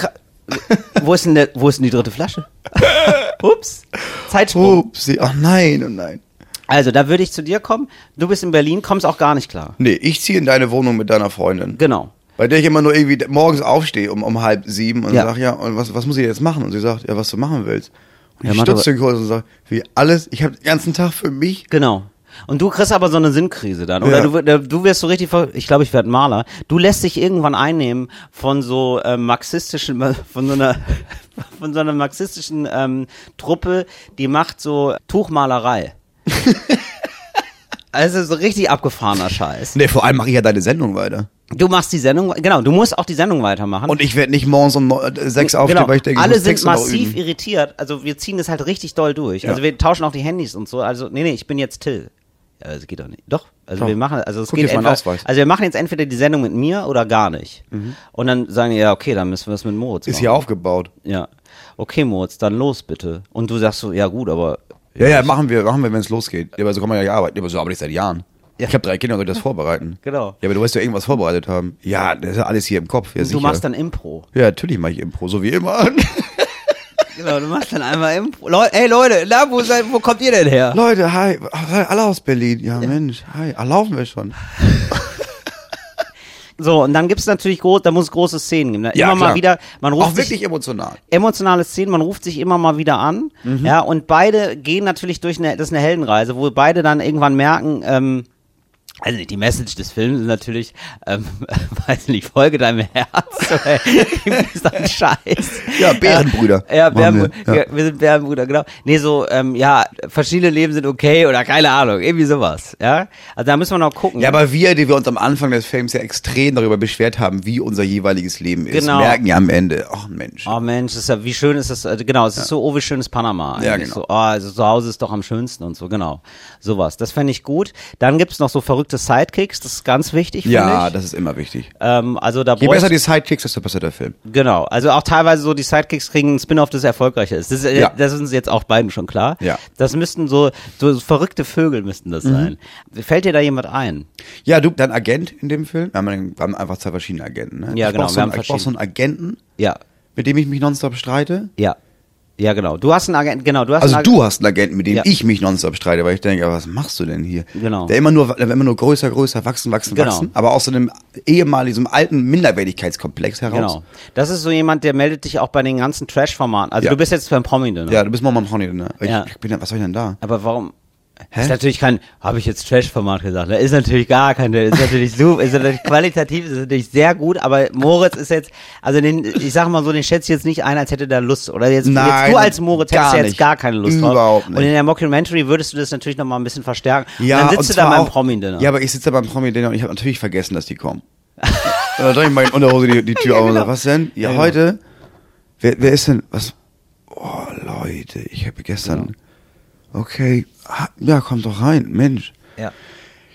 wo ist denn der, wo ist denn die dritte Flasche? <laughs> Ups. Zeitsprung. Upsi, oh nein, oh nein. Also, da würde ich zu dir kommen. Du bist in Berlin, kommst auch gar nicht klar. Nee, ich ziehe in deine Wohnung mit deiner Freundin. Genau. Bei der ich immer nur irgendwie morgens aufstehe um, um halb sieben und Ja. sag ja, und was, was muss ich jetzt machen? Und sie sagt, ja, was du machen willst. Und Ja, ich stutze den Kurs und sag, wie alles, ich habe den ganzen Tag für mich. Genau. Und du kriegst aber so eine Sinnkrise dann. Oder Ja. du, du, wirst so richtig, ich glaube, ich werde Maler. Du lässt dich irgendwann einnehmen von so äh, marxistischen, <laughs> von so einer, von so einer marxistischen ähm, Truppe, die macht so Tuchmalerei. <laughs> also so richtig abgefahrener Scheiß. Nee, vor allem mache ich ja deine Sendung weiter. Du machst die Sendung, genau, du musst auch die Sendung weitermachen. Und ich werde nicht morgens um neun- äh, sechs aufstehen, genau. weil ich denke, ich alle muss sind Texte noch massiv üben. irritiert. Also wir ziehen das halt richtig doll durch. Also wir tauschen auch die Handys und so. Also nee, nee, ich bin jetzt Till. Ja, das geht doch nicht. Doch. Also wir machen, also es Guck geht jetzt mal einen entweder, Ausweis. also wir machen jetzt entweder die Sendung mit mir oder gar nicht. Und dann sagen die, ja, okay, dann müssen wir es mit Moritz Ist machen. hier aufgebaut. Ja. Okay, Moritz, dann los bitte. Und du sagst so, ja gut, aber Ja, ja, machen wir, machen wir, wenn es losgeht. Ja, aber so kann man ja nicht arbeiten. Ja, aber so arbeite ich seit Jahren. Ja. Ich habe drei Kinder und soll das <laughs> vorbereiten. Genau. Ja, aber du wirst ja irgendwas vorbereitet haben. Ja, das ist ja alles hier im Kopf. Ja, du sicher. machst dann Impro. ja, natürlich mache ich Impro, so wie immer. <laughs> <laughs> Genau, du machst dann einmal Impro. Leu ey Leute, na, wo, seid, wo kommt ihr denn her? Leute, hi. Alle aus Berlin. Ja, Mensch, hi. Ah, laufen wir schon. So, und dann gibt's natürlich groß, da muss es große Szenen geben. ne? Ja, immer mal klar. wieder, man ruft Auch sich, wirklich emotional. emotionale Szenen, man ruft sich immer mal wieder an, Mhm. ja, und beide gehen natürlich durch eine, das ist eine Heldenreise, wo beide dann irgendwann merken, ähm, Also die Message des Films ist natürlich, ähm, <laughs> weiß nicht, folge deinem Herz oder irgendwie so ein Scheiß. Ja, Bärenbrüder. Ja, ja, Bärenbrüder, wir, ja. wir sind Bärenbrüder, genau. Nee, so, ähm, ja, verschiedene Leben sind okay oder keine Ahnung, irgendwie sowas, ja. Also da müssen wir noch gucken. Ja, aber wir, die wir uns am Anfang des Films ja extrem darüber beschwert haben, wie unser jeweiliges Leben ist, Genau. merken ja am Ende, ach Mensch. Oh Mensch, ist ja, wie schön ist das, also genau, es ist so, oh, wie schön ist Panama. eigentlich. Ja, genau. So, oh, also zu Hause ist doch am schönsten und so, genau. Sowas, das fände ich gut. Dann gibt's noch so verrückte Sidekicks, das ist ganz wichtig, ja, das ist immer wichtig. ähm, also da Je besser die Sidekicks, desto besser der Film. Genau, also auch teilweise so die Sidekicks kriegen einen Spin-off, das erfolgreicher ist. Das, ist Ja. das ist uns jetzt auch beiden schon klar. Ja. Mhm. Das müssten so, so verrückte Vögel müssten das sein. Fällt dir da jemand ein? Ja, du, dein Agent in dem Film, wir haben, wir haben einfach zwei verschiedene Agenten. Ne? Ja, ich genau, brauch So wir einen, haben ich brauch so einen Agenten, Ja, mit dem ich mich nonstop streite. ja, ja, genau. Du hast einen Agent, genau, du hast Also einen du hast einen Agenten, mit dem Ja. ich mich nonstop streite, weil ich denke, aber was machst du denn hier? Genau. Der immer nur, der immer nur größer, größer, wachsen, wachsen, Genau. wachsen, aber aus so einem ehemaligen, so einem alten Minderwertigkeitskomplex heraus. Genau. Das ist so jemand, der meldet dich auch bei den ganzen Trash-Formaten. Also Ja. du bist jetzt beim Promi, ne? Ja, du bist Moment Honey, ne? Ich, Ja. ich bin was soll ich denn da? Aber warum? Hä? Ist natürlich kein, habe ich jetzt Trash-Format gesagt, ne? Ist natürlich gar kein, ist natürlich super, ist natürlich qualitativ, ist natürlich sehr gut, aber Moritz ist jetzt, also den, ich sag mal so, den schätze ich jetzt nicht ein, als hätte der Lust, oder jetzt, Nein, jetzt du als Moritz hättest ja jetzt gar keine Lust drauf. Überhaupt Und nicht. in der Mockumentary würdest du das natürlich nochmal ein bisschen verstärken. Ja, und dann sitzt du da beim Promi-Dinner. Ja, aber ich sitze da beim Promi-Dinner und ich habe natürlich vergessen, dass die kommen. Und dann drehe ich mal in Unterhose die, die <laughs> Tür Ja, auf und genau. sage, was denn? Ja, Ja, genau. heute? Wer, wer ist denn, was? Oh, Leute, ich habe gestern, okay, ah, ja, kommt doch rein, Mensch. ja.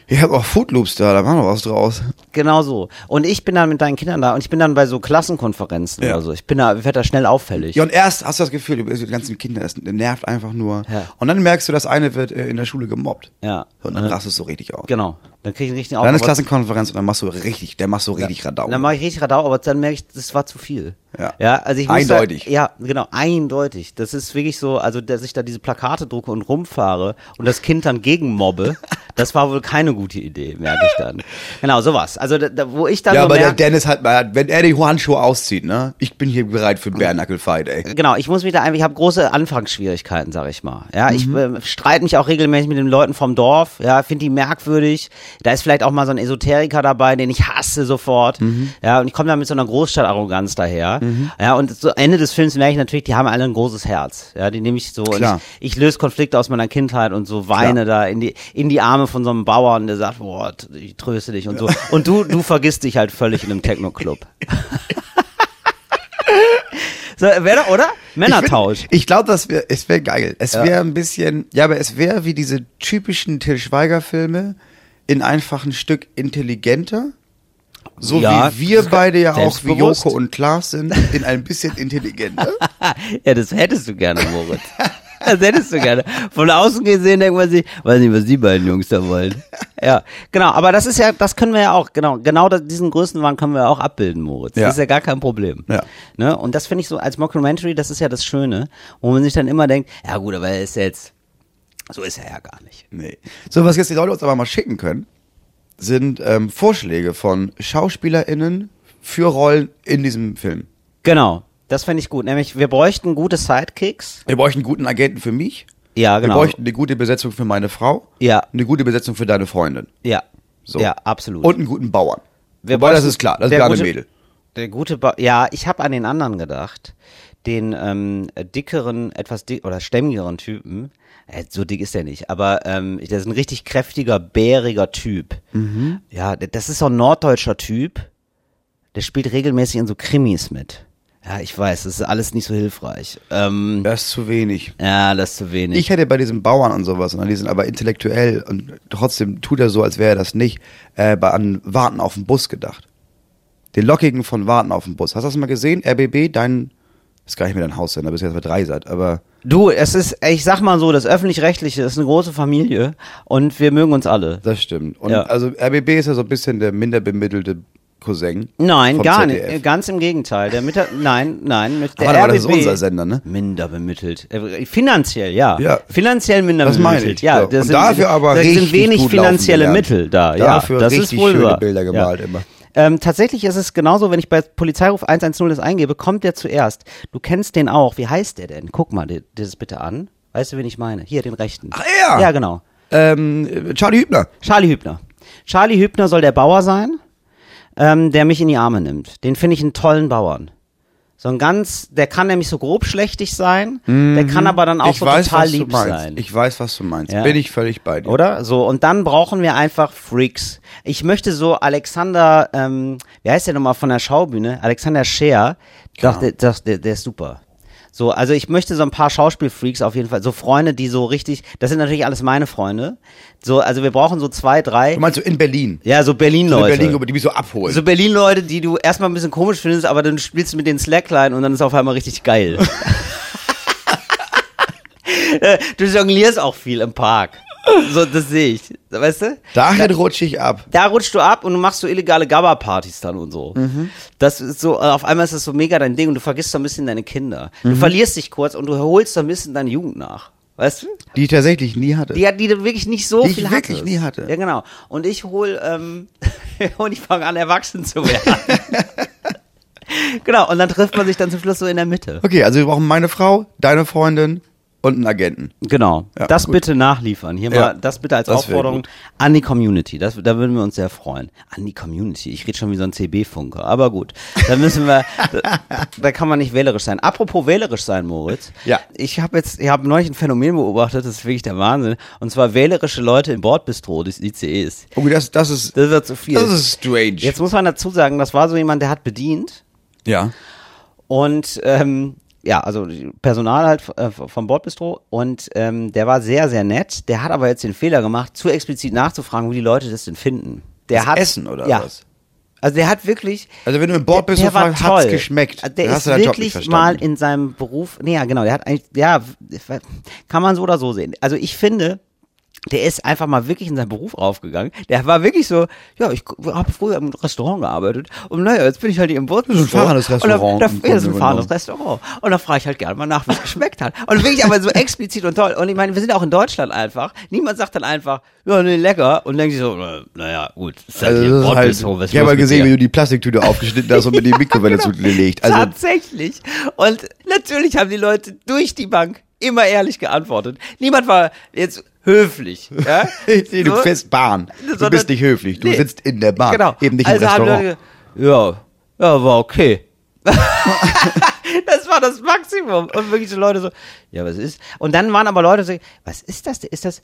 Ich habe auch Footloops da, da machen wir was draus. Genau so. Und ich bin dann mit deinen Kindern da und ich bin dann bei so Klassenkonferenzen Ja. oder so. Ich bin da, ich werde da schnell auffällig. Ja, und erst hast du das Gefühl, du bist die ganzen Kinder, das nervt einfach nur. Ja. Und dann merkst du, das eine wird äh, in der Schule gemobbt. Ja. Und dann rastest du richtig aus. Genau. Dann krieg ich einen richtigen Dann ist Klassenkonferenz und dann machst du richtig, der machst du richtig Radau. Dann mache ich richtig Radau, aber dann merke ich, das war zu viel. Ja. Ja, also ich muss Eindeutig. Da, ja, genau, eindeutig. Das ist wirklich so, also dass ich da diese Plakate drucke und rumfahre und das Kind dann gegenmobbe, <laughs> das war wohl keine gute Idee, merke ich dann. Genau, sowas. Also da, da, wo ich dann Ja, so aber der merke, Dennis hat mal, wenn er die Handschuhe auszieht, ne? Ich bin hier bereit für einen Bärnackel-Fight, ey. Genau, ich muss mich da einfach, ich habe große Anfangsschwierigkeiten, sag ich mal. Ja, ich Mhm. äh, streite mich auch regelmäßig mit den Leuten vom Dorf, ja, finde die merkwürdig. Da ist vielleicht auch mal so ein Esoteriker dabei, den ich hasse sofort. Mhm. Ja, und ich komme da mit so einer Großstadtarroganz daher. Ja, und zu Ende des Films merke ich natürlich, die haben alle ein großes Herz. Ja, die nehme ich so und Klar. ich, ich löse Konflikte aus meiner Kindheit und so weine da in die in die Arme von so einem Bauern, der sagt, boah, ich tröste dich und so. Und du du vergisst dich halt völlig in einem Techno-Club. <laughs> so, wäre doch, oder? Männertausch. Ich, ich glaube, das wäre, es wäre geil. Es wäre ein bisschen, ja, aber es wäre wie diese typischen Till Schweiger-Filme in einfach ein Stück intelligenter. So Ja, wie wir beide ja auch wie. Joko und Klaas sind, in ein bisschen intelligenter. <laughs> Ja, das hättest du gerne, Moritz. Das hättest du gerne. Von außen gesehen denkt man sich, weiß nicht, was die beiden Jungs da wollen. Ja, genau. Aber das ist ja, das können wir ja auch, genau, genau diesen Größenwahn können wir ja auch abbilden, Moritz. Ja. Das ist ja gar kein Problem. Ja. Ne? Und das finde ich so als Mockumentary, das ist ja das Schöne, wo man sich dann immer denkt, ja gut, aber er ist jetzt, so ist er ja gar nicht. Nee. So, was jetzt die Leute uns aber mal schicken können, sind ähm, Vorschläge von SchauspielerInnen für Rollen in diesem Film. Genau. Das fände ich gut. Nämlich, wir bräuchten gute Sidekicks. Wir bräuchten einen guten Agenten für mich. Ja, genau. Wir bräuchten eine gute Besetzung für meine Frau. Ja. Eine gute Besetzung für deine Freundin. Ja. So. Ja, absolut. Und einen guten Bauern. Wir Wobei, das ist klar, das ist der gerade Mädel. Der gute ba ja, ich habe an den anderen gedacht. Den ähm, dickeren, etwas dick oder stämmigeren Typen. Äh, so dick ist der nicht, aber ähm, der ist ein richtig kräftiger, bäriger Typ. Mhm. Ja, das ist so ein norddeutscher Typ. Der spielt regelmäßig in so Krimis mit. Ja, ich weiß, das ist alles nicht so hilfreich. Ähm, Das ist zu wenig. ja, das ist zu wenig. Ich hätte bei diesen Bauern und sowas, und die sind aber intellektuell und trotzdem tut er so, als wäre er das nicht, äh, bei an Warten auf den Bus gedacht. Den Lockigen von Warten auf den Bus. Hast du das mal gesehen? RBB, dein, ist gar nicht mehr dein Haussender, bis jetzt bei drei seid, aber du, es ist, ich sag mal so, das Öffentlich-Rechtliche ist eine große Familie und wir mögen uns alle. das stimmt. Und Ja. also RBB ist ja so ein bisschen der minder bemittelte Cousin. Nein, vom gar ZDF. nicht. Ganz im Gegenteil. Der Mitter <laughs> nein, nein, mit der Warte mal, RBB das ist unser Sender, ne? minder bemittelt. Äh, Finanziell, ja. Ja. Finanziell minder Das meine bemittelt. ich. Ja, das Und dafür aber da sind richtig wenig gut finanzielle. Mittel da. Dafür ja, das richtig ist wohl schöne wahr. Bilder gemalt immer. Ähm, tatsächlich ist es genauso, wenn ich bei Polizeiruf 110 das eingebe, kommt der zuerst. Du kennst den auch. Wie heißt der denn? Guck mal dir das bitte an. Weißt du, wen ich meine? Hier, den rechten. Ach, er? Ja, genau. Ähm, Charlie Hübner. Charlie Hübner. Charlie Hübner soll der Bauer sein, ähm, der mich in die Arme nimmt. Den finde ich einen tollen Bauern. So ein ganz, der kann nämlich so grob schlechtig sein, der kann aber dann auch Mhm. ich so weiß, total lieb sein. Ich weiß, was du meinst. Ja. Bin ich völlig bei dir. Oder? So, und dann brauchen wir einfach Freaks. Ich möchte so Alexander, ähm, wie heißt der nochmal von der Schaubühne? Alexander Scheer. Doch, der, doch, der, der ist super. So, also ich möchte so ein paar Schauspielfreaks auf jeden Fall. So Freunde, die so richtig, das sind natürlich alles meine Freunde. So, also wir brauchen so zwei, drei. Du meinst so in Berlin? Ja, so In Berlin-Leute. Berlin, die mich so abholen. so Berlin-Leute, die du erstmal ein bisschen komisch findest, aber dann spielst du mit den Slackline und dann ist auf einmal richtig geil. <laughs> <laughs> Äh, du jonglierst auch viel im Park. So, das sehe ich. Weißt du? Dahin rutsche ich ab. Da rutschst du ab und du machst so illegale Gabba-Partys dann und so. Das ist so, äh, auf einmal ist das so mega dein Ding und du vergisst so ein bisschen deine Kinder. Du verlierst dich kurz und du holst so ein bisschen deine Jugend nach. Weißt du? Die ich tatsächlich nie hatte. Die, hat- die du wirklich nicht so Die ich viel wirklich hattest. nie hatte. Ja, genau. Und ich hol, ähm, <laughs> und ich fange an, erwachsen zu werden. <laughs> genau, und dann trifft man sich dann zum Schluss so in der Mitte. Okay, also wir brauchen meine Frau, deine Freundin und einen Agenten. Genau. Ja, das gut. bitte nachliefern. Hier Ja, mal, das bitte als das Aufforderung an die Community. Das, da würden wir uns sehr freuen. An die Community. Ich rede schon wie so ein CB-Funker. Aber gut. Da müssen wir, <laughs> da, da kann man nicht wählerisch sein. Apropos wählerisch sein, Moritz. Ja. Ich habe jetzt, ich habe neulich ein Phänomen beobachtet, das ist wirklich der Wahnsinn. Und zwar wählerische Leute im Bordbistro des ICEs. Okay, das, das ist, Das wird zu viel. das ist strange. Jetzt muss man dazu sagen, das war so jemand, der hat bedient. ja. Und ähm, ja, also Personal halt äh, vom Bordbistro und ähm, der war sehr, sehr nett. Der hat aber jetzt den Fehler gemacht, zu explizit nachzufragen, wie die Leute das denn finden. Der Das hat Essen oder ja. was? Also der hat wirklich. Also wenn du im Bord bist, der war hat's toll. geschmeckt. Der Dann ist wirklich mal in seinem Beruf. Nee, ja, genau. Der hat eigentlich, ja, kann man so oder so sehen. Also ich finde, der ist einfach mal wirklich in seinen Beruf aufgegangen. Der war wirklich so, ja, ich habe früher im Restaurant gearbeitet und naja, jetzt bin ich halt hier im Bord. Das ist ein fahrendes Restaurant Und da, da, ja, das ist ein fahrendes. Restaurant. Und da frage ich halt gerne mal nach, wie es geschmeckt hat. Und wirklich aber so explizit und toll. Und ich meine, wir sind auch in Deutschland einfach. Niemand sagt dann einfach, ja, nee, lecker. Und denkt sich so, äh, naja, gut, ist halt Also hier das ist halt, was ich habe mal gesehen, wie du die Plastiktüte aufgeschnitten hast und mit die <laughs> Mikrowelle zugelegt. Also Tatsächlich. Und natürlich haben die Leute durch die Bank immer ehrlich geantwortet. Niemand war jetzt höflich. Ja? <laughs> du So. fährst Bahn. Du bist nicht höflich. Du Nee. sitzt in der Bahn. Genau. Eben nicht also im Restaurant. Leute, ja, ja, war okay. <laughs> das war das Maximum. Und wirklich so Leute so, ja, was ist? Und dann waren aber Leute so, was ist das? Ist das,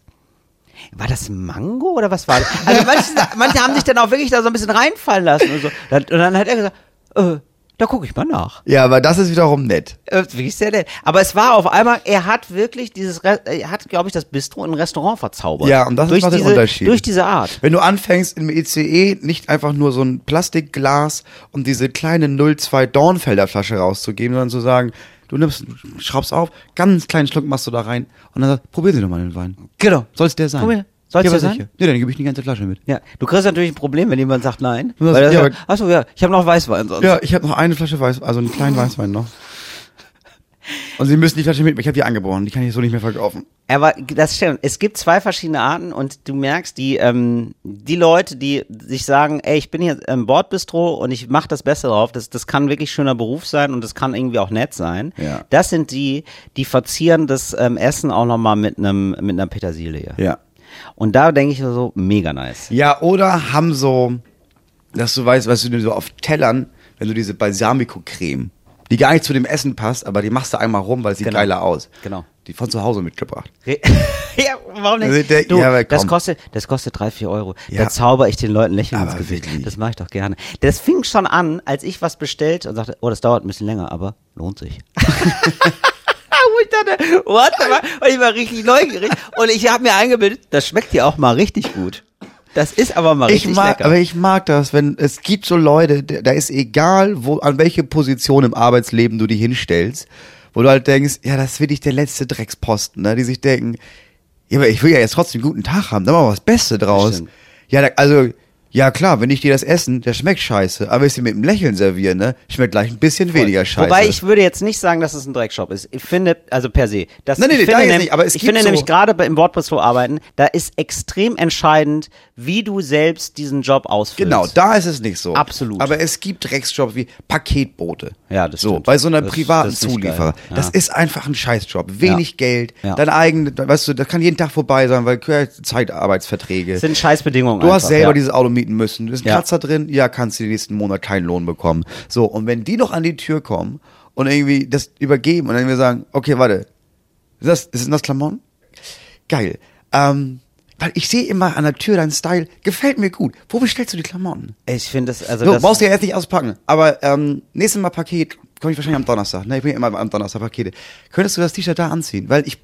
war das Mango oder was war das? Also manche, <laughs> manche haben sich dann auch wirklich da so ein bisschen reinfallen lassen und so. Und dann hat er gesagt, äh, da gucke ich mal nach. Ja, aber das ist wiederum nett. Äh, Wirklich sehr nett. Aber es war auf einmal, er hat wirklich dieses, Re er hat, glaube ich, das Bistro in ein Restaurant verzaubert. Ja, und das durch macht den diese, Unterschied. Durch diese Art. Wenn du anfängst im ICE nicht einfach nur so ein Plastikglas und diese kleine 02 Dornfelder Flasche rauszugeben, sondern zu sagen, du nimmst, schraubst auf, ganz kleinen Schluck machst du da rein und dann sagst, probieren Sie doch mal den Wein. Genau. Soll es der sein? Probier. Soll's ja, sein? sicher. Nee, dann gebe ich die ganze Flasche mit. Ja, du kriegst natürlich ein Problem, wenn jemand sagt nein. Sagst, Weil er ja, sagt, achso, ja, ich habe noch Weißwein sonst. Ja, ich habe noch eine Flasche Weiß, also einen kleinen Weißwein noch. Und Sie müssen die Flasche mitnehmen. Ich habe die angeboren, die kann ich so nicht mehr verkaufen. Aber das stimmt. Es gibt zwei verschiedene Arten und du merkst, die, ähm, die Leute, die sich sagen, ey, ich bin hier im Bordbistro und ich mache das Beste drauf, das, das kann wirklich schöner Beruf sein und das kann irgendwie auch nett sein. Ja. Das sind die, die verzieren das ähm, Essen auch nochmal mit einem mit einer Petersilie. Ja. Und da denke ich so, mega nice. Ja, oder haben so, dass du weißt, weißt du, so auf Tellern, wenn du diese Balsamico-Creme, die gar nicht zu dem Essen passt, aber die machst du einmal rum, weil es sieht Genau. geiler aus. Genau. Die von zu Hause mitgebracht. <laughs> ja, warum Also nicht? der- Du, ja, das kostet, das kostet drei, vier Euro. Ja. Da zauber ich den Leuten Lächeln Aber ins Gesicht. wirklich. Das mache ich doch gerne. Das fing schon an, als ich was bestellt und sagte, oh, das dauert ein bisschen länger, aber lohnt sich. <laughs> Wo ich dachte, what the fuck? Und ich war richtig neugierig und ich habe mir eingebildet, das schmeckt dir auch mal richtig gut. Das ist aber mal Ich richtig mag, lecker. aber ich mag das, wenn es gibt so Leute, da ist egal, wo, an welche Position im Arbeitsleben du die hinstellst, wo du halt denkst, ja, das will ich der letzte Drecksposten, ne? die sich denken, ja, aber ich will ja jetzt trotzdem einen guten Tag haben, da machen wir was Beste draus. Ja, da, also Ja klar, wenn ich dir das Essen, der schmeckt scheiße, aber wenn ich dir mit einem Lächeln serviere, ne, schmeckt gleich ein bisschen weniger scheiße. Wobei ich würde jetzt nicht sagen, dass es ein Dreckshop ist. Ich finde, also per se. Das, Nein, nee, ich nee, da finde, nehm- nicht, aber es ich finde so- nämlich gerade bei- im Wordpress-Flow arbeiten, da ist extrem entscheidend, wie du selbst diesen Job ausfüllst. Genau, da ist es nicht so. Absolut. Aber es gibt Drecksjobs wie Paketboote. Ja, das So, stimmt. bei so einer Das- privaten das Zulieferer. Ja. Das ist einfach ein Scheißjob. Wenig Ja. Geld, Ja. dein eigenes, weißt du, das kann jeden Tag vorbei sein, weil Zeitarbeitsverträge. Das sind Scheißbedingungen. Du hast einfach, selber ja. dieses Auto mieten müssen. Du bist ein Ja. Kratzer drin, ja, kannst du den nächsten Monat keinen Lohn bekommen. So, und wenn die noch an die Tür kommen und irgendwie das übergeben und dann wir sagen, okay, warte, ist das, ist das Klamotten? Geil. Ähm, weil ich sehe immer an der Tür deinen Style, gefällt mir gut. Wo bestellst du die Klamotten? Ich finde das, also So, das, brauchst du ja jetzt nicht auspacken. Aber ähm, nächstes Mal Paket, komme ich wahrscheinlich am Donnerstag. Ne, ich bringe immer am Donnerstag Pakete. Könntest du das T-Shirt da anziehen? Weil ich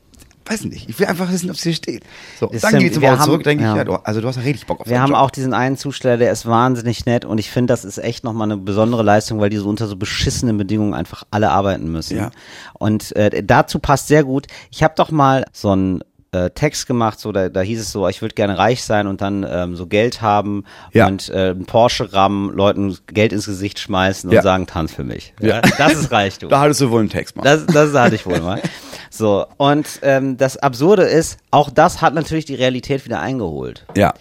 weiß nicht, ich will einfach wissen, ob es hier steht. So, Das dann gehe ich zum wir Auto zurück, denke ja. ich, ja, du, also du hast ja richtig Bock auf Wir haben Job. auch diesen einen Zusteller, der ist wahnsinnig nett und ich finde, das ist echt nochmal eine besondere Leistung, weil die so unter so beschissenen Bedingungen einfach alle arbeiten müssen. Ja. Und äh, dazu passt sehr gut. Ich habe doch mal so einen äh, Text gemacht, so da, da hieß es so, ich würde gerne reich sein und dann ähm, so Geld haben Ja. und äh, einen Porsche rammen, Leuten Geld ins Gesicht schmeißen und Ja. sagen, tanz für mich. Ja. Das ist Reichtum. <laughs> Da hattest du wohl einen Text mal. Das, das hatte ich wohl mal. <laughs> So, und ähm, das Absurde ist, auch das hat natürlich die Realität wieder eingeholt. ja.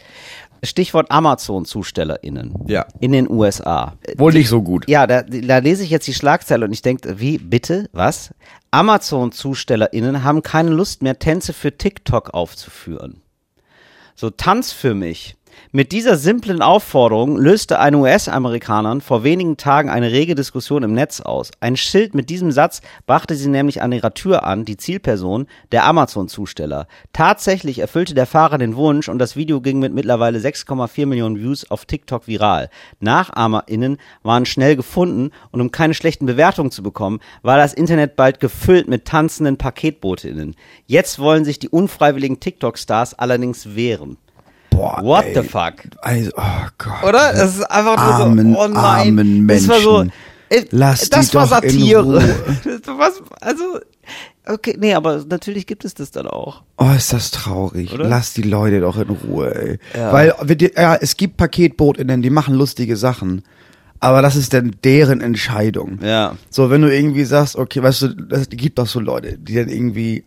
Stichwort Amazon-ZustellerInnen. Ja. In den USA. Wohl nicht so gut. Ja, da, da lese ich jetzt die Schlagzeile und ich denke, wie, bitte, was? Amazon-ZustellerInnen haben keine Lust mehr, Tänze für TikTok aufzuführen. So, Tanz für mich. Mit dieser simplen Aufforderung löste ein US-Amerikaner vor wenigen Tagen eine rege Diskussion im Netz aus. Ein Schild mit diesem Satz brachte sie nämlich an ihrer Tür an, die Zielperson, der Amazon-Zusteller. Tatsächlich erfüllte der Fahrer den Wunsch und das Video ging mit mittlerweile 6,4 Millionen Views auf TikTok viral. NachahmerInnen waren schnell gefunden und um keine schlechten Bewertungen zu bekommen, war das Internet bald gefüllt mit tanzenden PaketboteInnen. Jetzt wollen sich die unfreiwilligen TikTok-Stars allerdings wehren. Boah, What ey. the fuck? Also, oh Gott. Oder? Das ist einfach nur Armen, so, oh nein. armen das war so, Menschen. äh, Lass das die war doch in Satire. Ruhe. <laughs> Was, also, okay, nee, aber natürlich gibt es das dann auch. Oh, ist das traurig. Oder? Lass die Leute doch in Ruhe, ey. Ja. Weil, ja, es gibt PaketbootInnen, die machen lustige Sachen. Aber das ist dann deren Entscheidung. Ja. So, wenn du irgendwie sagst, okay, weißt du, es gibt doch so Leute, die dann irgendwie,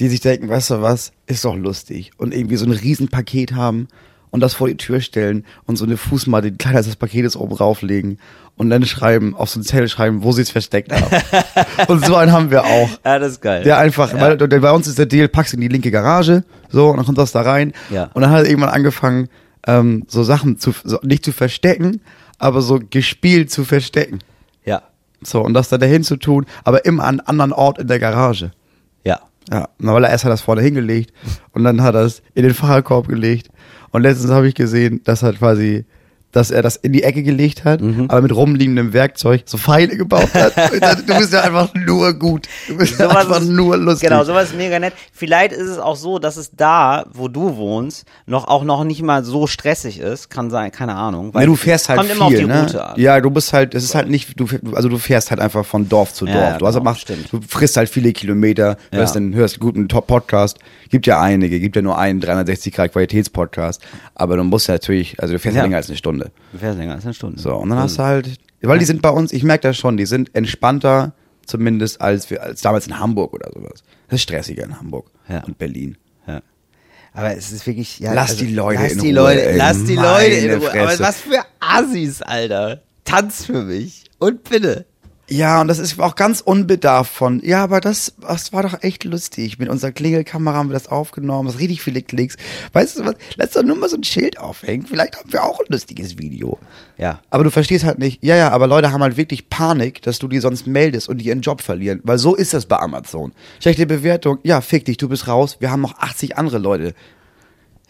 die sich denken, weißt du was, ist doch lustig. Und irgendwie so ein Riesenpaket haben und das vor die Tür stellen und so eine Fußmatte, die kleiner als das Paket ist, oben rauflegen und dann schreiben, auf so einen Zettel schreiben, wo sie es versteckt haben. <laughs> und so einen haben wir auch. Ja, das ist geil. Der einfach, weil der, bei uns ist der Deal, packst in die linke Garage, so, und dann kommt das da rein. Ja. Und dann hat er irgendwann angefangen, ähm, so Sachen zu, so, nicht zu verstecken, aber so gespielt zu verstecken. Ja. So, und das da dahin zu tun, aber immer an einem anderen Ort in der Garage. Ja. Weil er erst hat das vorne hingelegt und dann hat er es in den Fahrerkorb gelegt. Und letztens habe ich gesehen, dass er quasi, dass er das in die Ecke gelegt hat, Mhm. aber mit rumliegendem Werkzeug so Pfeile gebaut hat. <laughs> Dachte, du bist ja einfach nur gut. Du bist Sowas einfach ist- nur lustig. Genau, sowas ist mega nett. Vielleicht ist es auch so, dass es da, wo du wohnst, noch auch noch nicht mal so stressig ist. Kann sein, keine Ahnung. Ja, du fährst halt kommt viel, immer auf die ne? Route an. Ja, du bist halt, es ist halt nicht, du, also du fährst halt einfach von Dorf zu Dorf. ja, du, also genau, machst, stimmt. du frisst halt viele Kilometer, hörst, Ja. dann, hörst einen guten Top-Podcast. Gibt ja einige, gibt ja nur einen 360 Grad Qualitätspodcast. Aber du musst ja natürlich, also du fährst Ja. länger als eine Stunde. Du fährst länger als eine Stunde. So, und dann hast du halt, weil die sind bei uns, ich merke das schon, die sind entspannter, zumindest als wir, als damals in Hamburg oder sowas. Das ist stressiger in Hamburg Ja. und Berlin. Ja. Aber es ist wirklich, ja. Lass die Leute lass in die Ruhe, Leute, ey. lass die Leute in Ruhe. Aber Fresse. was für Assis, Alter. Tanz für mich. Und bitte. Ja, und das ist auch ganz unbedarft von, ja, aber das, das war doch echt lustig. Mit unserer Klingelkamera haben wir das aufgenommen, das richtig viele Klicks. Weißt du was, lass doch nur mal so ein Schild aufhängen. Vielleicht haben wir auch ein lustiges Video. Ja. Aber du verstehst halt nicht, ja, ja, aber Leute haben halt wirklich Panik, dass du die sonst meldest und die ihren Job verlieren. Weil so ist das bei Amazon. Schlechte Bewertung, ja, fick dich, du bist raus. Wir haben noch 80 andere Leute,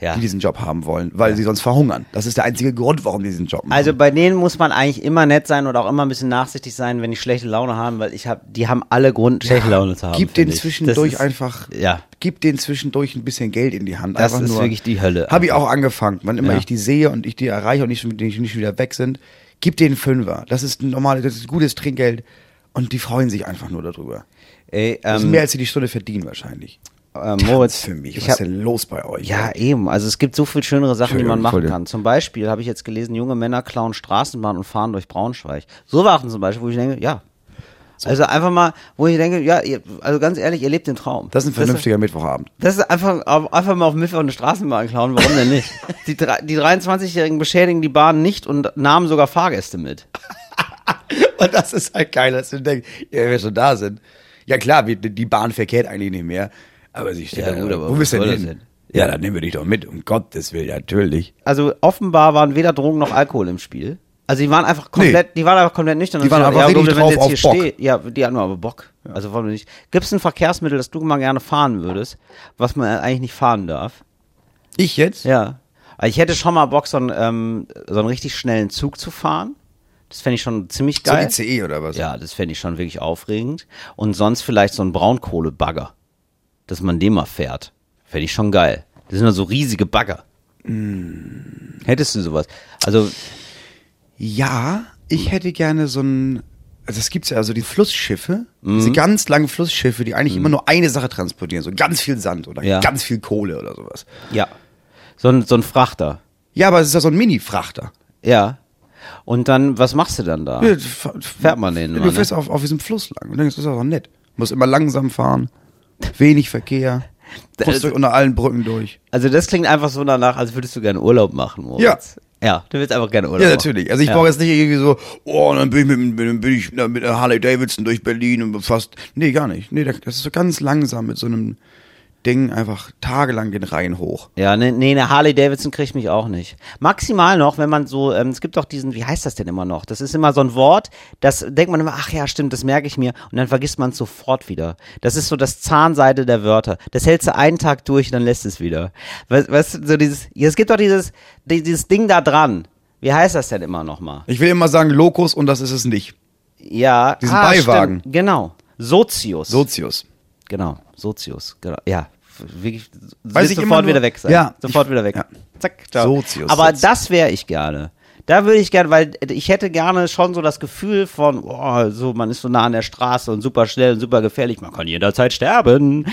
Ja. die diesen Job haben wollen, weil sie sonst verhungern. Das ist der einzige Grund, warum die diesen Job machen. Also bei denen muss man eigentlich immer nett sein oder auch immer ein bisschen nachsichtig sein, wenn die schlechte Laune haben, weil ich habe, die haben alle Grund, schlechte Laune zu haben. Gib denen ich. zwischendurch ist- einfach, Ja. gib denen zwischendurch ein bisschen Geld in die Hand. Das einfach ist nur. wirklich die Hölle. Habe ich auch angefangen. Wann immer Ja. ich die sehe und ich die erreiche und nicht, nicht, nicht wieder weg sind, gib denen Fünfer. Das ist ein normales, das ist gutes Trinkgeld und die freuen sich einfach nur darüber. Ey, Das ist ähm, mehr, als sie die Stunde verdienen wahrscheinlich. Äh, Moritz, für mich. ich Was hab, ist denn los bei euch? ja eben, also es gibt so viel schönere Sachen, die man machen kann. Zum Beispiel habe ich jetzt gelesen, junge Männer klauen Straßenbahn und fahren durch Braunschweig. So Sachen zum Beispiel, wo ich denke, ja. Also einfach mal, wo ich denke, ja, ihr, also ganz ehrlich, ihr lebt den Traum. Das ist ein vernünftiger Mittwochabend. Das ist einfach, einfach mal auf Mittwoch eine Straßenbahn klauen, warum denn nicht? <laughs> die, die 23-Jährigen beschädigen die Bahn nicht und nahmen sogar Fahrgäste mit. <laughs> Und das ist halt geil, dass du denkst, ja, wenn wir schon da sind. Ja klar, die Bahn verkehrt eigentlich nicht mehr. Aber sie steht Ja, da, gut, aber wo bist denn hin? das Ja, dann nehmen wir dich doch mit, um Gottes Willen, natürlich. Also offenbar waren weder Drogen noch Alkohol im Spiel. Also die waren einfach komplett, die waren einfach komplett nüchtern. Die waren einfach dachte, richtig du drauf auf Bock. Ja, die hatten aber Bock. Also warum nicht? Gibt es ein Verkehrsmittel, das du mal gerne fahren würdest, was man eigentlich nicht fahren darf? Ich jetzt? Ja. Also ich hätte schon mal Bock, so einen, ähm, so einen richtig schnellen Zug zu fahren. Das fände ich schon ziemlich So geil. ICE oder was? Ja, das fände ich schon wirklich aufregend. Und sonst vielleicht so ein Braunkohlebagger, dass man den mal fährt. Fände ich schon geil. Das sind ja so riesige Bagger. Hättest du sowas? Also, Ja, ich hätte gerne so ein, also es gibt ja also die Flussschiffe, Mhm. diese ganz langen Flussschiffe, die eigentlich immer nur eine Sache transportieren, so ganz viel Sand oder Ja. ganz viel Kohle oder sowas. ja. So ein, so ein Frachter. Ja, aber es ist ja so ein Mini-Frachter. Ja. Und dann, was machst du dann da? Ja, Fährt man den Du immer, fährst ne? auf, auf diesem Fluss lang und denkst, das ist auch nett. Muss immer langsam fahren, wenig Verkehr, Das- kommst du unter allen Brücken durch. Also das klingt einfach so danach, als würdest du gerne Urlaub machen, Moritz. Ja, du willst einfach gerne Urlaub Ja, natürlich. Also ich Ja. brauche jetzt nicht irgendwie so, oh, dann bin ich mit, mit, bin ich mit Harley Davidson durch Berlin und fast. Nee, gar nicht. Nee, das ist so ganz langsam mit so einem Ding einfach tagelang den Rhein hoch. Ja, nee, nee, eine Harley Davidson kriegt mich auch nicht. Maximal noch, wenn man so, ähm, es gibt doch diesen, wie heißt das denn immer noch? Das ist immer so ein Wort, das denkt man immer, ach ja, stimmt, das merke ich mir und dann vergisst man es sofort wieder. Das ist so das Zahnseide der Wörter. Das hältst du einen Tag durch, dann lässt es wieder. Weißt du, so dieses, es gibt doch dieses, die- dieses Ding da dran. Wie heißt das denn immer noch mal? Ich will immer sagen Lokus und das ist es nicht. Ja, Diesen ah, Beiwagen. Stimmt, genau. Sozius. Sozius. Genau, Sozius. Genau. Ja, wirklich. Weiß ich sofort wieder weg sein. Ja, sofort wieder weg. ja. Zack, ciao. Sozius Aber jetzt. das wäre ich gerne. Da würde ich gerne, weil ich hätte gerne schon so das Gefühl von, oh, so man ist so nah an der Straße und super schnell und super gefährlich, man kann jederzeit sterben.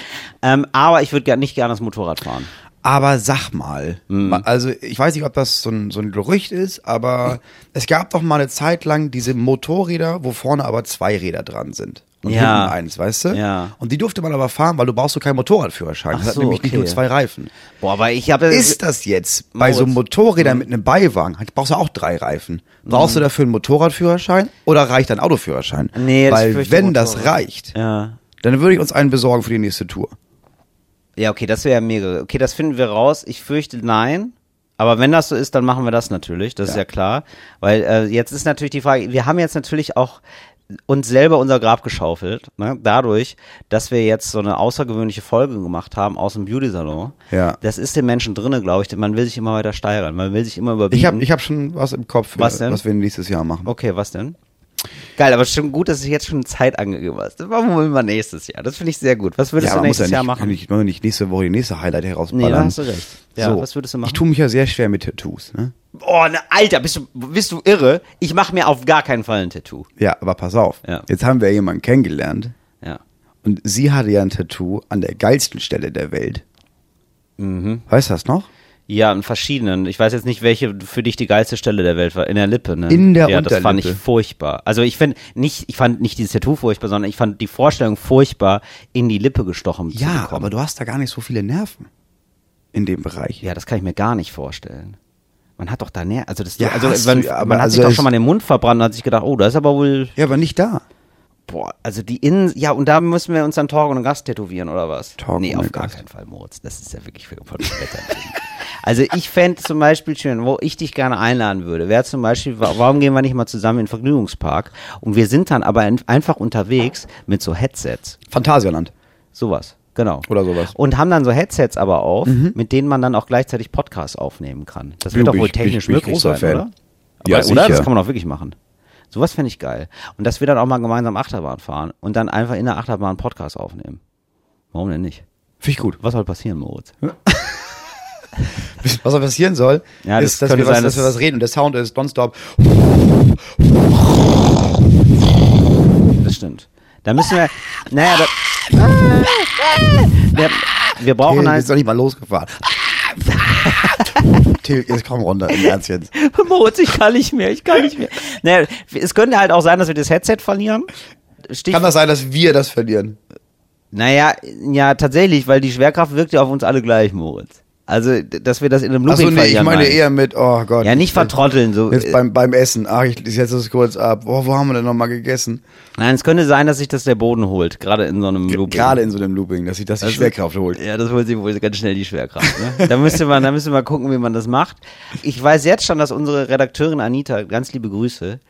Ähm, aber ich würde nicht gerne das Motorrad fahren. Aber sag mal, Mhm. also ich weiß nicht, ob das so ein, so ein Gerücht ist, aber es gab doch mal eine Zeit lang diese Motorräder, wo vorne aber zwei Räder dran sind. Und Ja. hinten eins, weißt du? Ja. Und die durfte man aber fahren, weil du brauchst du keinen Motorradführerschein. Ach das hat so, nämlich nicht okay. nur zwei Reifen. Boah, aber ich habe Ist das jetzt bei so Moritz. Motorrädern mit einem Beiwagen, brauchst du auch drei Reifen. Brauchst du dafür einen Motorradführerschein oder reicht ein Autoführerschein? Nee, das Weil wenn das reicht, ja. dann würde ich uns einen besorgen für die nächste Tour. Ja, okay, das wäre mega. Okay, das finden wir raus. Ich fürchte nein. Aber wenn das so ist, dann machen wir das natürlich. Das ist ja klar. Weil äh, jetzt ist natürlich die Frage, wir haben jetzt natürlich auch uns selber unser Grab geschaufelt, ne? dadurch, dass wir jetzt so eine außergewöhnliche Folge gemacht haben aus dem Beauty-Salon. Ja. Das ist den Menschen drinne, glaube ich. Man will sich immer weiter steigern, man will sich immer überbieten. Ich habe ich hab schon was im Kopf, Was denn? was wir nächstes Jahr machen. Okay, was denn? Geil, aber schon gut, dass du jetzt schon Zeit angegeben hast. Das machen wir mal nächstes Jahr. Das finde ich sehr gut. Was würdest ja, du ja nächstes nicht, Jahr machen? Kann ich, wir nicht nächste Woche die nächste Highlight Nee, herausballern. da hast du recht. Ja, so. was würdest du machen? Ich tue mich ja sehr schwer mit Tattoos. Ne? Oh, ne, Alter, bist du, bist du irre? Ich mache mir auf gar keinen Fall ein Tattoo. Ja, aber pass auf. Ja. Jetzt haben wir jemanden kennengelernt Ja. und sie hatte ja ein Tattoo an der geilsten Stelle der Welt. Mhm. Weißt du das noch? Ja, in verschiedenen. Ich weiß jetzt nicht, welche für dich die geilste Stelle der Welt war. In der Lippe, ne? In der Ja, das fand ich Unterlippe. furchtbar. Also ich finde nicht, ich fand nicht dieses Tattoo furchtbar, sondern ich fand die Vorstellung furchtbar, in die Lippe gestochen zu Ja, bekommen. aber du hast da gar nicht so viele Nerven in dem Bereich. Ja, das kann ich mir gar nicht vorstellen. Man hat doch da näher, also das, Ja, also man, du ja, man hat also sich doch schon mal den Mund verbrannt und hat sich gedacht, oh, das ist aber wohl, Ja, aber nicht da. boah, also die Innen, ja, und da müssen wir uns dann Torgen und Gast tätowieren, oder was? Torgen nee, auf gar Gast. keinen Fall, Moritz. Das ist ja wirklich für Blättern. <laughs> Also ich fände zum Beispiel schön, wo ich dich gerne einladen würde, wäre zum Beispiel, wa- warum gehen wir nicht mal zusammen in den Vergnügungspark? Und wir sind dann aber ein- einfach unterwegs mit so Headsets. Phantasialand. Sowas, genau. Oder sowas. Und haben dann so Headsets aber auf, mit denen man dann auch gleichzeitig Podcasts aufnehmen kann. Das Bin wird doch wohl bin technisch bin ich möglich großer sein, Fan. oder? Ja, Aber, oder? sicher. Das kann man auch wirklich machen. Sowas fände ich geil. Und dass wir dann auch mal gemeinsam Achterbahn fahren und dann einfach in der Achterbahn Podcast aufnehmen. Warum denn nicht? Finde ich gut. Was soll passieren, Moritz? <laughs> <laughs> Was da passieren soll, Ja, das ist, dass, wir was, sein, dass wir was reden und der Sound ist nonstop. Das stimmt. Da müssen wir, naja, da, wir, wir brauchen Till, halt. ist doch nicht mal losgefahren. <laughs> Till, jetzt komm runter, im Ernst jetzt. <laughs> Moritz, ich kann nicht mehr, ich kann nicht mehr. Naja, es könnte halt auch sein, dass wir das Headset verlieren. Stich, Kann das sein, dass wir das verlieren? naja, ja, tatsächlich, weil die Schwerkraft wirkt ja auf uns alle gleich, Moritz. Also, dass wir das in einem Looping Achso, nee, ich meine eher mit, oh Gott. Ja, nicht vertrotteln, so. Jetzt beim, beim Essen. Ach, ich, setze das kurz ab. Oh, wo haben wir denn nochmal gegessen? Nein, es könnte sein, dass sich das der Boden holt, gerade in so einem Looping. Gerade in so einem Looping, dass sich das die Also- Schwerkraft holt. Ja, das holt sich wohl ganz schnell die Schwerkraft. Ne? Da müsste man, da müsste man gucken, wie man das macht. Ich weiß jetzt schon, dass unsere Redakteurin Anita, ganz liebe Grüße,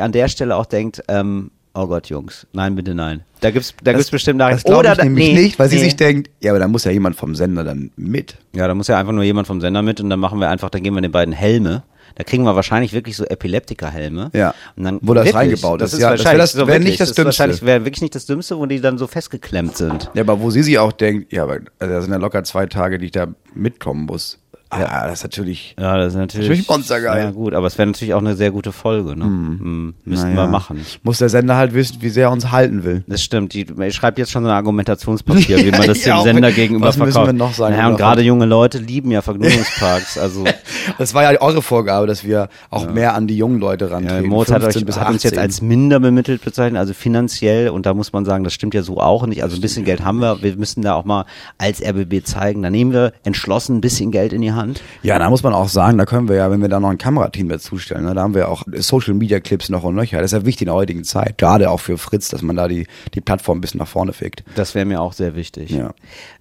an der Stelle auch denkt, ähm, oh Gott, Jungs, nein, bitte nein. Da gibt's, da gibt's bestimmt Das Nachrichten. glaube ich da- nämlich nee, nicht, weil sie nee. sich denkt, ja, aber da muss ja jemand vom Sender dann mit. Ja, da muss ja einfach nur jemand vom Sender mit und dann machen wir einfach, dann geben wir den beiden Helme. Da kriegen wir wahrscheinlich wirklich so Epileptiker-Helme. Ja. Und dann, Wo das wirklich, reingebaut das ist. Ja, das wär wahrscheinlich das- so wär wirklich, nicht das wahrscheinlich Dümmste. wäre wirklich nicht das Dümmste, wo die dann so festgeklemmt sind. Ja, aber wo sie sich auch denkt, ja, aber das sind ja locker zwei Tage, die ich da mitkommen muss. Ja, das ist natürlich. Ja, das ist natürlich. Natürlich monstergeil. Ja, gut, aber es wäre natürlich auch eine sehr gute Folge, ne? Mhm. Müssten naja, wir machen. Muss der Sender halt wissen, wie sehr er uns halten will. Das stimmt. Die, ich schreibe jetzt schon so ein Argumentationspapier, wie man <laughs> das Ja, dem Sender gegenüber was müssen verkauft. wir noch sagen, Naja, und gerade junge Leute lieben ja Vergnügungsparks. Also <laughs> Das war ja eure Vorgabe, dass wir auch mehr an die jungen Leute ja, rantreten. Moritz hat, euch, 15 bis hat uns jetzt 18. als minder bemittelt bezeichnet, also finanziell. Und da muss man sagen, das stimmt ja so auch nicht. Also ein bisschen Geld haben wir. Wir müssen da auch mal als RBB zeigen. Da nehmen wir entschlossen ein bisschen Geld in die Hand. Ja, da muss man auch sagen, da können wir ja, wenn wir da noch ein Kamerateam dazustellen, ne, da haben wir auch Social Media Clips noch und nöcher. Das ist ja wichtig in der heutigen Zeit, gerade auch für Fritz, dass man da die, die Plattform ein bisschen nach vorne fickt. Das wäre mir auch sehr wichtig. Ja.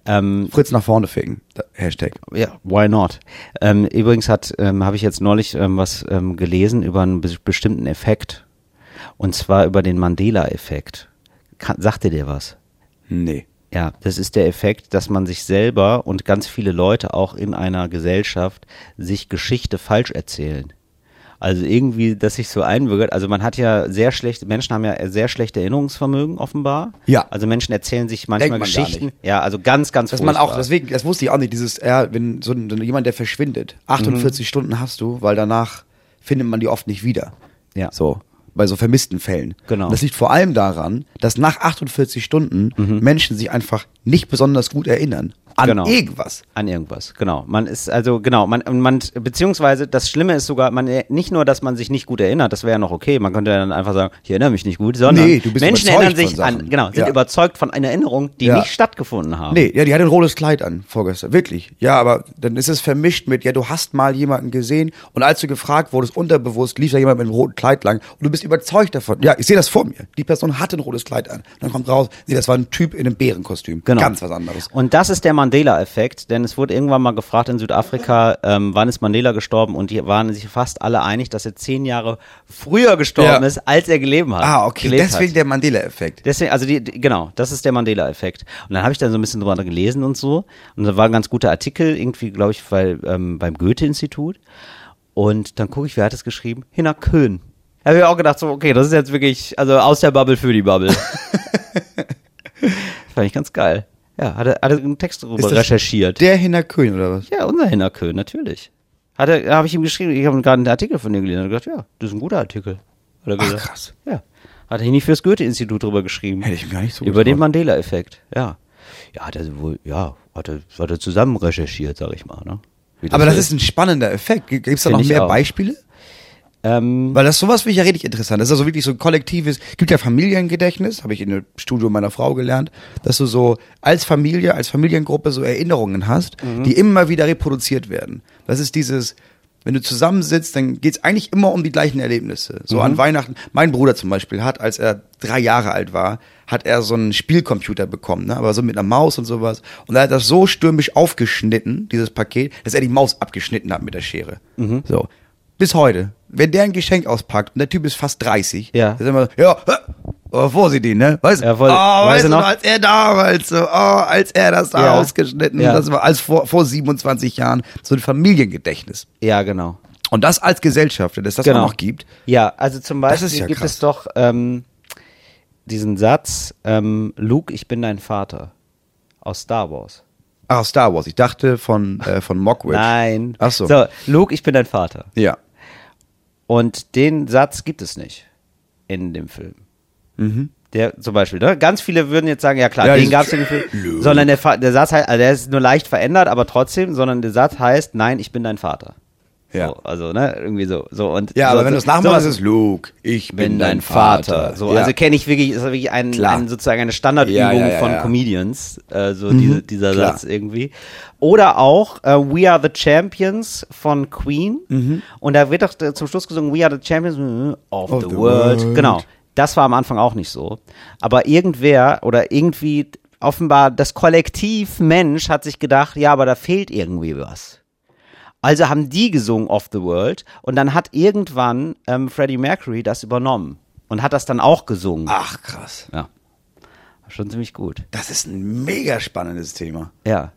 Ähm, Fritz nach vorne ficken. Hashtag. Ja, why not? Ähm, übrigens hat, ähm, habe ich jetzt neulich ähm, was ähm, gelesen über einen be bestimmten Effekt. Und zwar über den Mandela-Effekt. Kann- Sagt dir der was? Nee. Ja, das ist der Effekt, dass man sich selber und ganz viele Leute auch in einer Gesellschaft sich Geschichte falsch erzählen. Also irgendwie, dass sich so einbürgert. Also man hat ja sehr schlecht, Menschen haben ja sehr schlechte Erinnerungsvermögen offenbar. Ja. Also Menschen erzählen sich manchmal man Geschichten. Ja, also ganz, ganz Dass man auch, deswegen, das wusste ich auch nicht, dieses, ja, wenn so, jemand, der verschwindet, 48 Stunden hast du, weil danach findet man die oft nicht wieder. Ja. So. Bei so vermissten Fällen. Genau. Und das liegt vor allem daran, dass nach 48 Stunden Mhm. Menschen sich einfach nicht besonders gut erinnern. An Genau. irgendwas. An irgendwas, genau. Man ist also, genau, man, man, beziehungsweise das Schlimme ist sogar, man, nicht nur, dass man sich nicht gut erinnert, das wäre ja noch okay, man könnte ja dann einfach sagen, ich erinnere mich nicht gut, sondern Nee, Menschen erinnern sich an, genau, sind Ja. überzeugt von einer Erinnerung, die Ja. nicht stattgefunden haben. Nee, ja, die hatte ein rotes Kleid an vorgestern. Wirklich. Ja, aber dann ist es vermischt mit, ja, du hast mal jemanden gesehen und als du gefragt wurdest, unterbewusst lief da jemand mit einem roten Kleid lang und du bist überzeugt davon. Ja, ich sehe das vor mir. Die Person hatte ein rotes Kleid an. Dann kommt raus, nee, das war ein Typ in einem Bärenkostüm. Genau. Ganz was anderes. Und das ist der Mandela-Effekt, denn es wurde irgendwann mal gefragt in Südafrika, ähm, wann ist Mandela gestorben und die waren sich fast alle einig, dass er zehn Jahre früher gestorben Ja. ist, als er gelebt hat. Ah, okay. Deswegen hat. der Mandela-Effekt. Deswegen, also die, die, genau, das ist der Mandela-Effekt. Und dann habe ich da so ein bisschen drüber gelesen und so. Und da war ein ganz guter Artikel, irgendwie, glaube ich, weil, ähm, beim Goethe-Institut. Und dann gucke ich, wer hat es geschrieben? Hinner Köhn. Da habe ich auch gedacht, so, okay, das ist jetzt wirklich, also aus der Bubble für die Bubble. <laughs> Fand ich ganz geil. Ja, hat er, hat er einen Text darüber Ist das recherchiert. Der Hinner Köhn oder was? ja, unser Hinner Köhn, natürlich. Hat er, habe ich ihm geschrieben, ich habe gerade einen Artikel von dir gelesen und gedacht, ja, das ist ein guter Artikel. Hat er Ach, gesagt. krass. Ja. Hat er nicht fürs Goethe-Institut drüber geschrieben. Hätte ich gar nicht so Über den. Mandela-Effekt, ja. Ja, hat er wohl, ja, hat er, hat er zusammen recherchiert, sag ich mal, ne? Wie Aber das so ist ein spannender Effekt. Gibt es da noch mehr auch. Beispiele? Ähm, Weil das sowas finde ich ja richtig interessant. Das ist also wirklich so ein kollektives, gibt ja Familiengedächtnis, habe ich in dem Studio meiner Frau gelernt, dass du so als Familie, als Familiengruppe so Erinnerungen hast, die immer wieder reproduziert werden. Das ist dieses, wenn du zusammensitzt, dann geht's eigentlich immer um die gleichen Erlebnisse. So an Weihnachten. Mein Bruder zum Beispiel hat, als er drei Jahre alt war, hat er so einen Spielcomputer bekommen, ne? aber so mit einer Maus und sowas. Und er hat das so stürmisch aufgeschnitten, dieses Paket, dass er die Maus abgeschnitten hat mit der Schere. So. Bis heute. Wenn der ein Geschenk auspackt und der Typ ist fast 30, Ja. ist immer so, ja, aber vorsichtig, ne? Weißt, Ja, voll- oh, weißt du noch? als er damals so, oh, als er das da Ja. ausgeschnitten, Ja. das war als vor, vor 27 Jahren so ein Familiengedächtnis. ja, genau. Und das als Gesellschaft, dass das genau. auch noch gibt. Ja, also zum Beispiel ja gibt krass. es doch ähm, diesen Satz, ähm, Luke, ich bin dein Vater. Aus Star Wars. Ah, Star Wars. Ich dachte von, äh, von Mockridge. Nein. Ach so. So, Luke, ich bin dein Vater. Ja. Und den Satz gibt es nicht in dem Film. Mhm. Der zum Beispiel, ne? Ganz viele würden jetzt sagen, ja klar, Ja, den gab es in dem Film. Sondern der, der Satz heißt, also der ist nur leicht verändert, aber trotzdem, sondern der Satz heißt, nein, ich bin dein Vater. Ja. So, also, ne, irgendwie so. so und Ja, so, aber wenn du es nachmachst, sowas- ist es Luke, ich bin dein Vater. So, ja. also kenne ich wirklich, ist wirklich ein, ein sozusagen eine Standardübung Ja, ja, von. Mhm. Comedians, äh, so diese, dieser klar. Satz irgendwie. Oder auch äh, We Are the Champions von Queen. Mhm. Und da wird doch äh, zum Schluss gesungen We Are the Champions of, Of the, the world. world. Genau. Das war am Anfang auch nicht so. Aber irgendwer oder irgendwie offenbar das Kollektiv Mensch hat sich gedacht, ja, aber da fehlt irgendwie was. Also haben die gesungen Off the World und dann hat irgendwann ähm, Freddie Mercury das übernommen und hat das dann auch gesungen. Ach, krass. Ja. Schon ziemlich gut. Das ist ein mega spannendes Thema. Ja.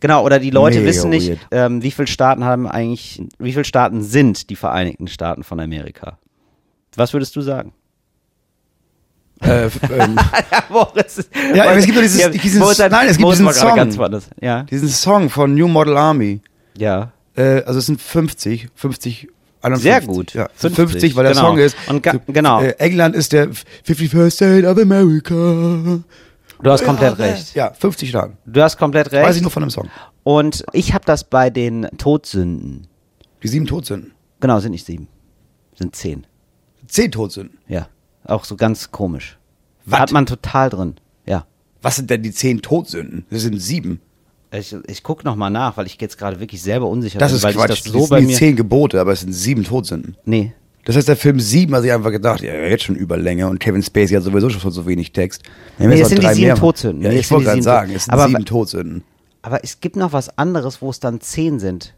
Genau, oder die Leute Mega wissen nicht, ähm, wie viele Staaten haben eigentlich, wie viele Staaten sind die Vereinigten Staaten von Amerika? Was würdest du sagen? Äh, ähm, <laughs> ja, Moritz, Ja, aber es gibt doch dieses- Moritz hat- nein, es gibt diesen Song. Ja, diesen Song von New Model Army, ja. äh, also es sind 50, 50, 51. Sehr gut. Ja, es sind 50, 50, weil der genau. Song ist. Und ga- genau. Äh, England ist der 51st State of America. Du hast komplett recht. Ja, 50 Staaten. Du hast komplett recht. Weiß ich nur von dem Song. Und ich habe das bei den Todsünden. Die sieben Todsünden. Genau, sind nicht sieben. Sind zehn. Zehn Todsünden. Ja. Auch so ganz komisch. Was? Hat man total drin. Ja. Was sind denn die zehn Todsünden? Das sind sieben. Ich, ich guck noch mal nach, weil ich jetzt gerade wirklich selber unsicher Das bin, ist weil Quatsch. ich das das so sind bei die zehn Gebote, aber es sind sieben Todsünden. Nee. Das heißt, der Film sieben hat sich einfach gedacht, ja, jetzt schon Überlänge und Kevin Spacey hat sowieso schon so wenig Text. Nee, es sind die sieben mehr. Todsünden. Ja, Nee, ich sind wollte gerade sagen, es sind Aber- sieben Todsünden. Aber es gibt noch was anderes, wo es dann zehn sind.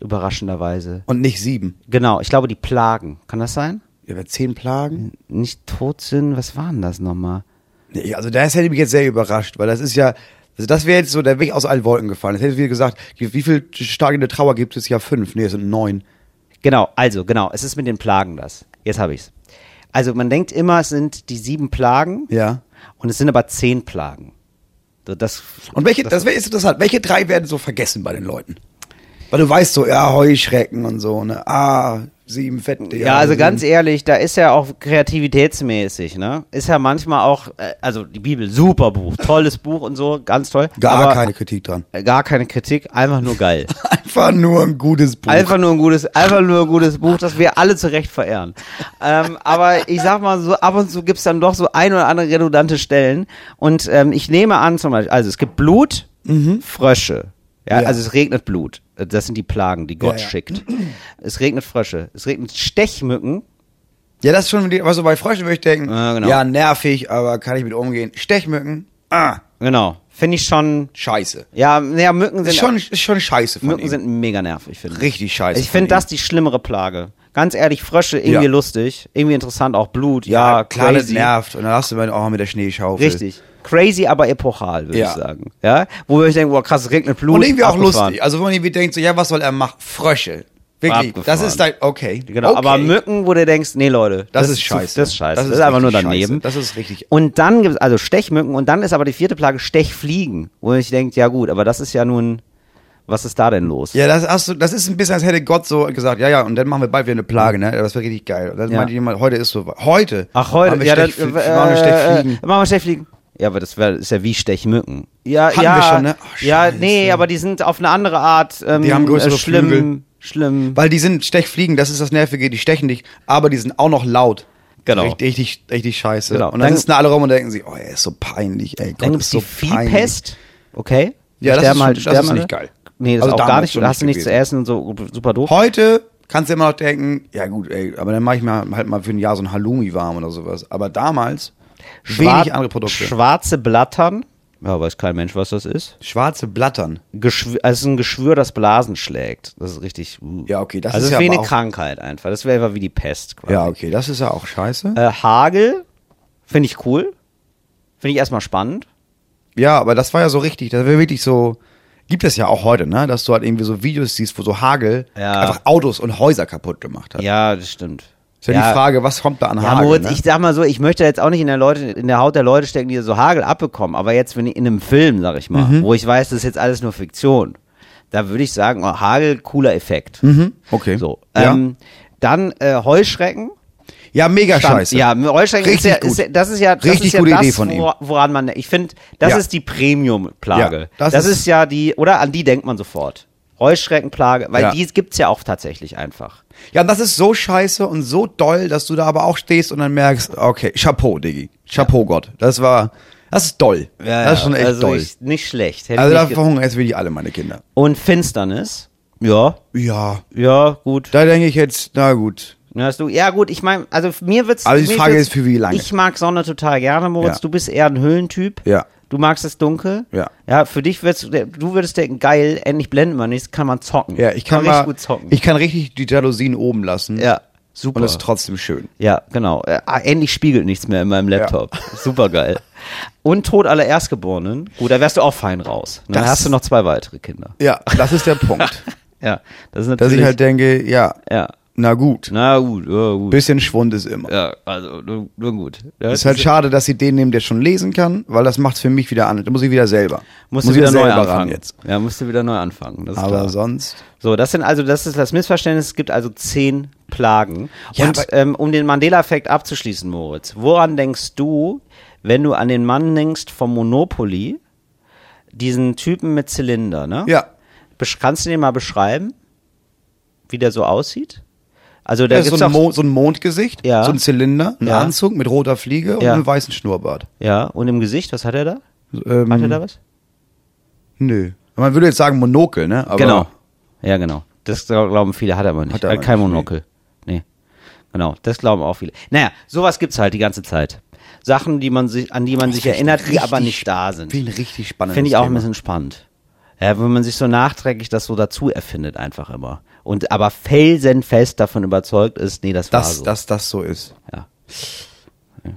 Überraschenderweise. Und nicht sieben. Genau, ich glaube die Plagen. Kann das sein? Ja, aber zehn Plagen? Nicht Todsünden, was waren das nochmal? Nee, also das hätte mich jetzt sehr überrascht, weil das ist ja, also das wäre jetzt so der Weg aus allen Wolken gefallen. Das hätte ich wieder gesagt, wie viele Tage in der Trauer gibt es? Ja, fünf. Nee, es sind neun. Genau, also genau, es ist mit den Plagen das. Jetzt habe ich's. Also man denkt immer, es sind die sieben Plagen Ja. und es sind aber zehn Plagen. So, Das, Und welche, das wäre jetzt interessant, welche drei werden so vergessen bei den Leuten? Weil du weißt so, ja, Heuschrecken und so, ne? Ah, sieben fette. Ja, also ganz ehrlich, da ist ja auch kreativitätsmäßig, ne? Ist ja manchmal auch, äh, also die Bibel, super Buch, tolles Buch und so, ganz toll. Gar aber, keine Kritik dran. äh, Gar keine Kritik, einfach nur geil. <laughs> Einfach nur ein gutes Buch. Einfach nur ein gutes, einfach nur ein gutes Buch, das wir alle zu Recht verehren. ähm, aber ich sag mal so, ab und zu gibt's dann doch so ein oder andere redundante Stellen. Und ähm, ich nehme an, zum Beispiel, also es gibt Blut, Frösche. Ja. Ja. also es regnet Blut. Das sind die Plagen, die Gott Ja, ja. schickt. Es regnet Frösche. Es regnet Stechmücken. Ja, das ist schon, also bei Fröschen würde ich denken, Ja, genau. ja, nervig, aber kann ich mit umgehen. Stechmücken, ah, Genau. Finde ich schon. scheiße. Ja, naja, Mücken sind Ist schon, ist schon scheiße von Mücken ihm. sind mega nervig, finde ich. Richtig scheiße Ich finde das die schlimmere Plage. Ganz ehrlich, Frösche irgendwie Ja. lustig, irgendwie interessant, auch Blut, ja, klar, das nervt. Und dann hast du mal, oh, mit der Schneeschaufel. Richtig. Crazy, aber epochal, würde Ja. ich sagen. Ja? Wo ich denke, boah, krass, es regnet Blut. Und irgendwie auch abgefahren. lustig. Also, wo man irgendwie denkt, so, ja, was soll er machen? Frösche. Wirklich. Abgefahren. Das ist dein, okay. Genau, okay. aber Mücken, wo du denkst, nee, Leute, Das, ist zu- scheiße. Das ist scheiße. Das Das ist, ist einfach nur daneben. scheiße. Das ist richtig- Und dann gibt es also Stechmücken und dann ist aber die vierte Plage Stechfliegen, wo ich denke, ja gut, aber das ist ja nun, was ist da denn los? Ja, das, hast du, das ist ein bisschen, als hätte Gott so gesagt, ja, ja, und dann machen wir bald wieder eine Plage, ne? Das wird richtig geil. Und dann Ja. meinte jemand, heute ist so, heute. Ach, heute, Machen wir ja, dann, Stech, äh, machen wir Stechfliegen. Äh, machen wir Stechfliegen. Ja, aber das wär, ist ja wie Stechmücken. Ja, Hatten ja, wir schon, ne? Ach, ja, nee, aber die sind auf eine andere Art ähm, Die haben größere äh, schlimm, Flügel. schlimm. Weil die sind Stechfliegen, das ist das Nervige, die stechen dich, aber die sind auch noch laut. Genau. Richtig, richtig, richtig scheiße. Genau. Und dann Dann- sitzen alle rum und denken sich, oh, er ist so peinlich, ey. Dann Gott, gibt's ist so die. Viehpest. Okay. Ja, das Sterben ist, halt- schon, das ist nicht geil. Nee, das Also ist auch gar nicht. Da hast du nicht nichts zu essen und so super doof. Heute kannst du immer noch denken, ja gut, ey, aber dann mache ich mir halt mal für ein Jahr so ein Halloumi warm oder sowas. Aber damals Schwar- wenig andere Produkte. Schwarze Blattern. Ja, weiß kein Mensch, was das ist. Schwarze Blattern. Geschwür, also es ist ein Geschwür, das Blasen schlägt. Das ist richtig. Uh. Ja, okay, das also ist ja wie eine Krankheit einfach. Das wäre einfach wie die Pest quasi. Ja, okay, das ist ja auch scheiße. Äh, Hagel finde ich cool. Finde ich erstmal spannend. Ja, aber das war ja so richtig, das wäre wirklich so, gibt es ja auch heute, ne, dass du halt irgendwie so Videos siehst, wo so Hagel Ja. einfach Autos und Häuser kaputt gemacht hat. Ja, das stimmt. Ist ja, die Frage, was kommt da an Ja, Hagel? Moritz, ne? ich sag mal so, ich möchte jetzt auch nicht in der Leute, in der Haut der Leute stecken, die so Hagel abbekommen, aber jetzt, wenn ich in einem Film, sag ich mal, Mhm. wo ich weiß, das ist jetzt alles nur Fiktion, da würde ich sagen, oh, Hagel, cooler Effekt. Mhm. okay. So. Ja. Ähm, dann äh, Heuschrecken. Ja, mega Stand- scheiße. Ja, Rollstrecken ist Richtig ja, ist ja, das ist ja, das Richtig ist ja gute das, Idee von ihm. wor- woran man, ich finde, das Ja. ist die Premium-Plage. Ja, das das, ist- ist, ja die, oder an die denkt man sofort. Rollstreckenplage, weil Ja. die gibt's ja auch tatsächlich einfach. Ja, und das ist so scheiße und so doll, dass du da aber auch stehst und dann merkst, okay, Chapeau, Diggi. Chapeau Gott. Das war, das ist doll. das ist schon echt also doll. Ich, nicht schlecht. Hätte also da ge- verhungern jetzt wirklich alle meine Kinder. Und Finsternis. Ja, Ja, ja, gut. da denke ich jetzt, na gut. Ja, hast du, ja gut, ich meine, also mir wird's. Aber die Frage ist, für wie lange? Ich mag Sonne total gerne, Moritz. Ja. Du bist eher ein Höhlentyp. Ja. Du magst es dunkel. Ja. Ja, für dich wird's, du würdest denken, geil, endlich blendet man nichts, kann man zocken. Ja, ich kann, richtig mal, gut zocken. ich kann richtig die Jalousien oben lassen. ja, super. Und ist trotzdem schön. ja, genau. Äh, ah, endlich spiegelt nichts mehr in meinem Laptop. Super geil. Und Tod aller Erstgeborenen. Gut, da wärst du auch fein raus. Dann Das- hast du noch zwei weitere Kinder. Ja, das ist der Punkt. <laughs> Ja, das ist Dass natürlich. ich halt denke, ja, ja, na gut. na gut, ja, gut. Bisschen Schwund ist immer. ja, also nur, nur gut. Ja, Es ist halt schade, dass sie den nehmen, der schon lesen kann, weil das macht's für mich wieder an. Da muss ich wieder selber. musst muss du wieder neu anfangen. ran jetzt. Ja, musst du wieder neu anfangen. Aber klar. sonst. So, das sind also, das ist das Missverständnis. Es gibt also zehn Plagen. Ja, Und ähm, um den Mandela-Effekt abzuschließen, Moritz, woran denkst du, wenn du an den Mann denkst vom Monopoly, diesen Typen mit Zylinder, ne? Ja. Kannst du den mal beschreiben, wie der so aussieht? Also da Da ist so gibt's ein, Mo so ein Mondgesicht, Ja. so ein Zylinder, ein Ja. Anzug mit roter Fliege und Ja. einem weißen Schnurrbart. ja, und im Gesicht, was hat er da? Ähm, Hat er da was? Nö. Man würde jetzt sagen Monokel, ne? Aber genau. Ja, genau. Das glaub- glauben viele, hat er aber nicht. Hat Hat er er aber kein nicht, Monokel. Nee. Genau, das glauben auch viele. Naja, sowas gibt's halt die ganze Zeit. Sachen, die man sich, an die man sich finde ich erinnert, die richtig aber nicht da sind. Finde ich ein richtig spannendes Finde ich auch ein bisschen spannend. Ja, wenn man sich so nachträglich das so dazu erfindet, einfach immer. Und aber felsenfest davon überzeugt ist, nee, das war Dass, so. dass das so ist. ja.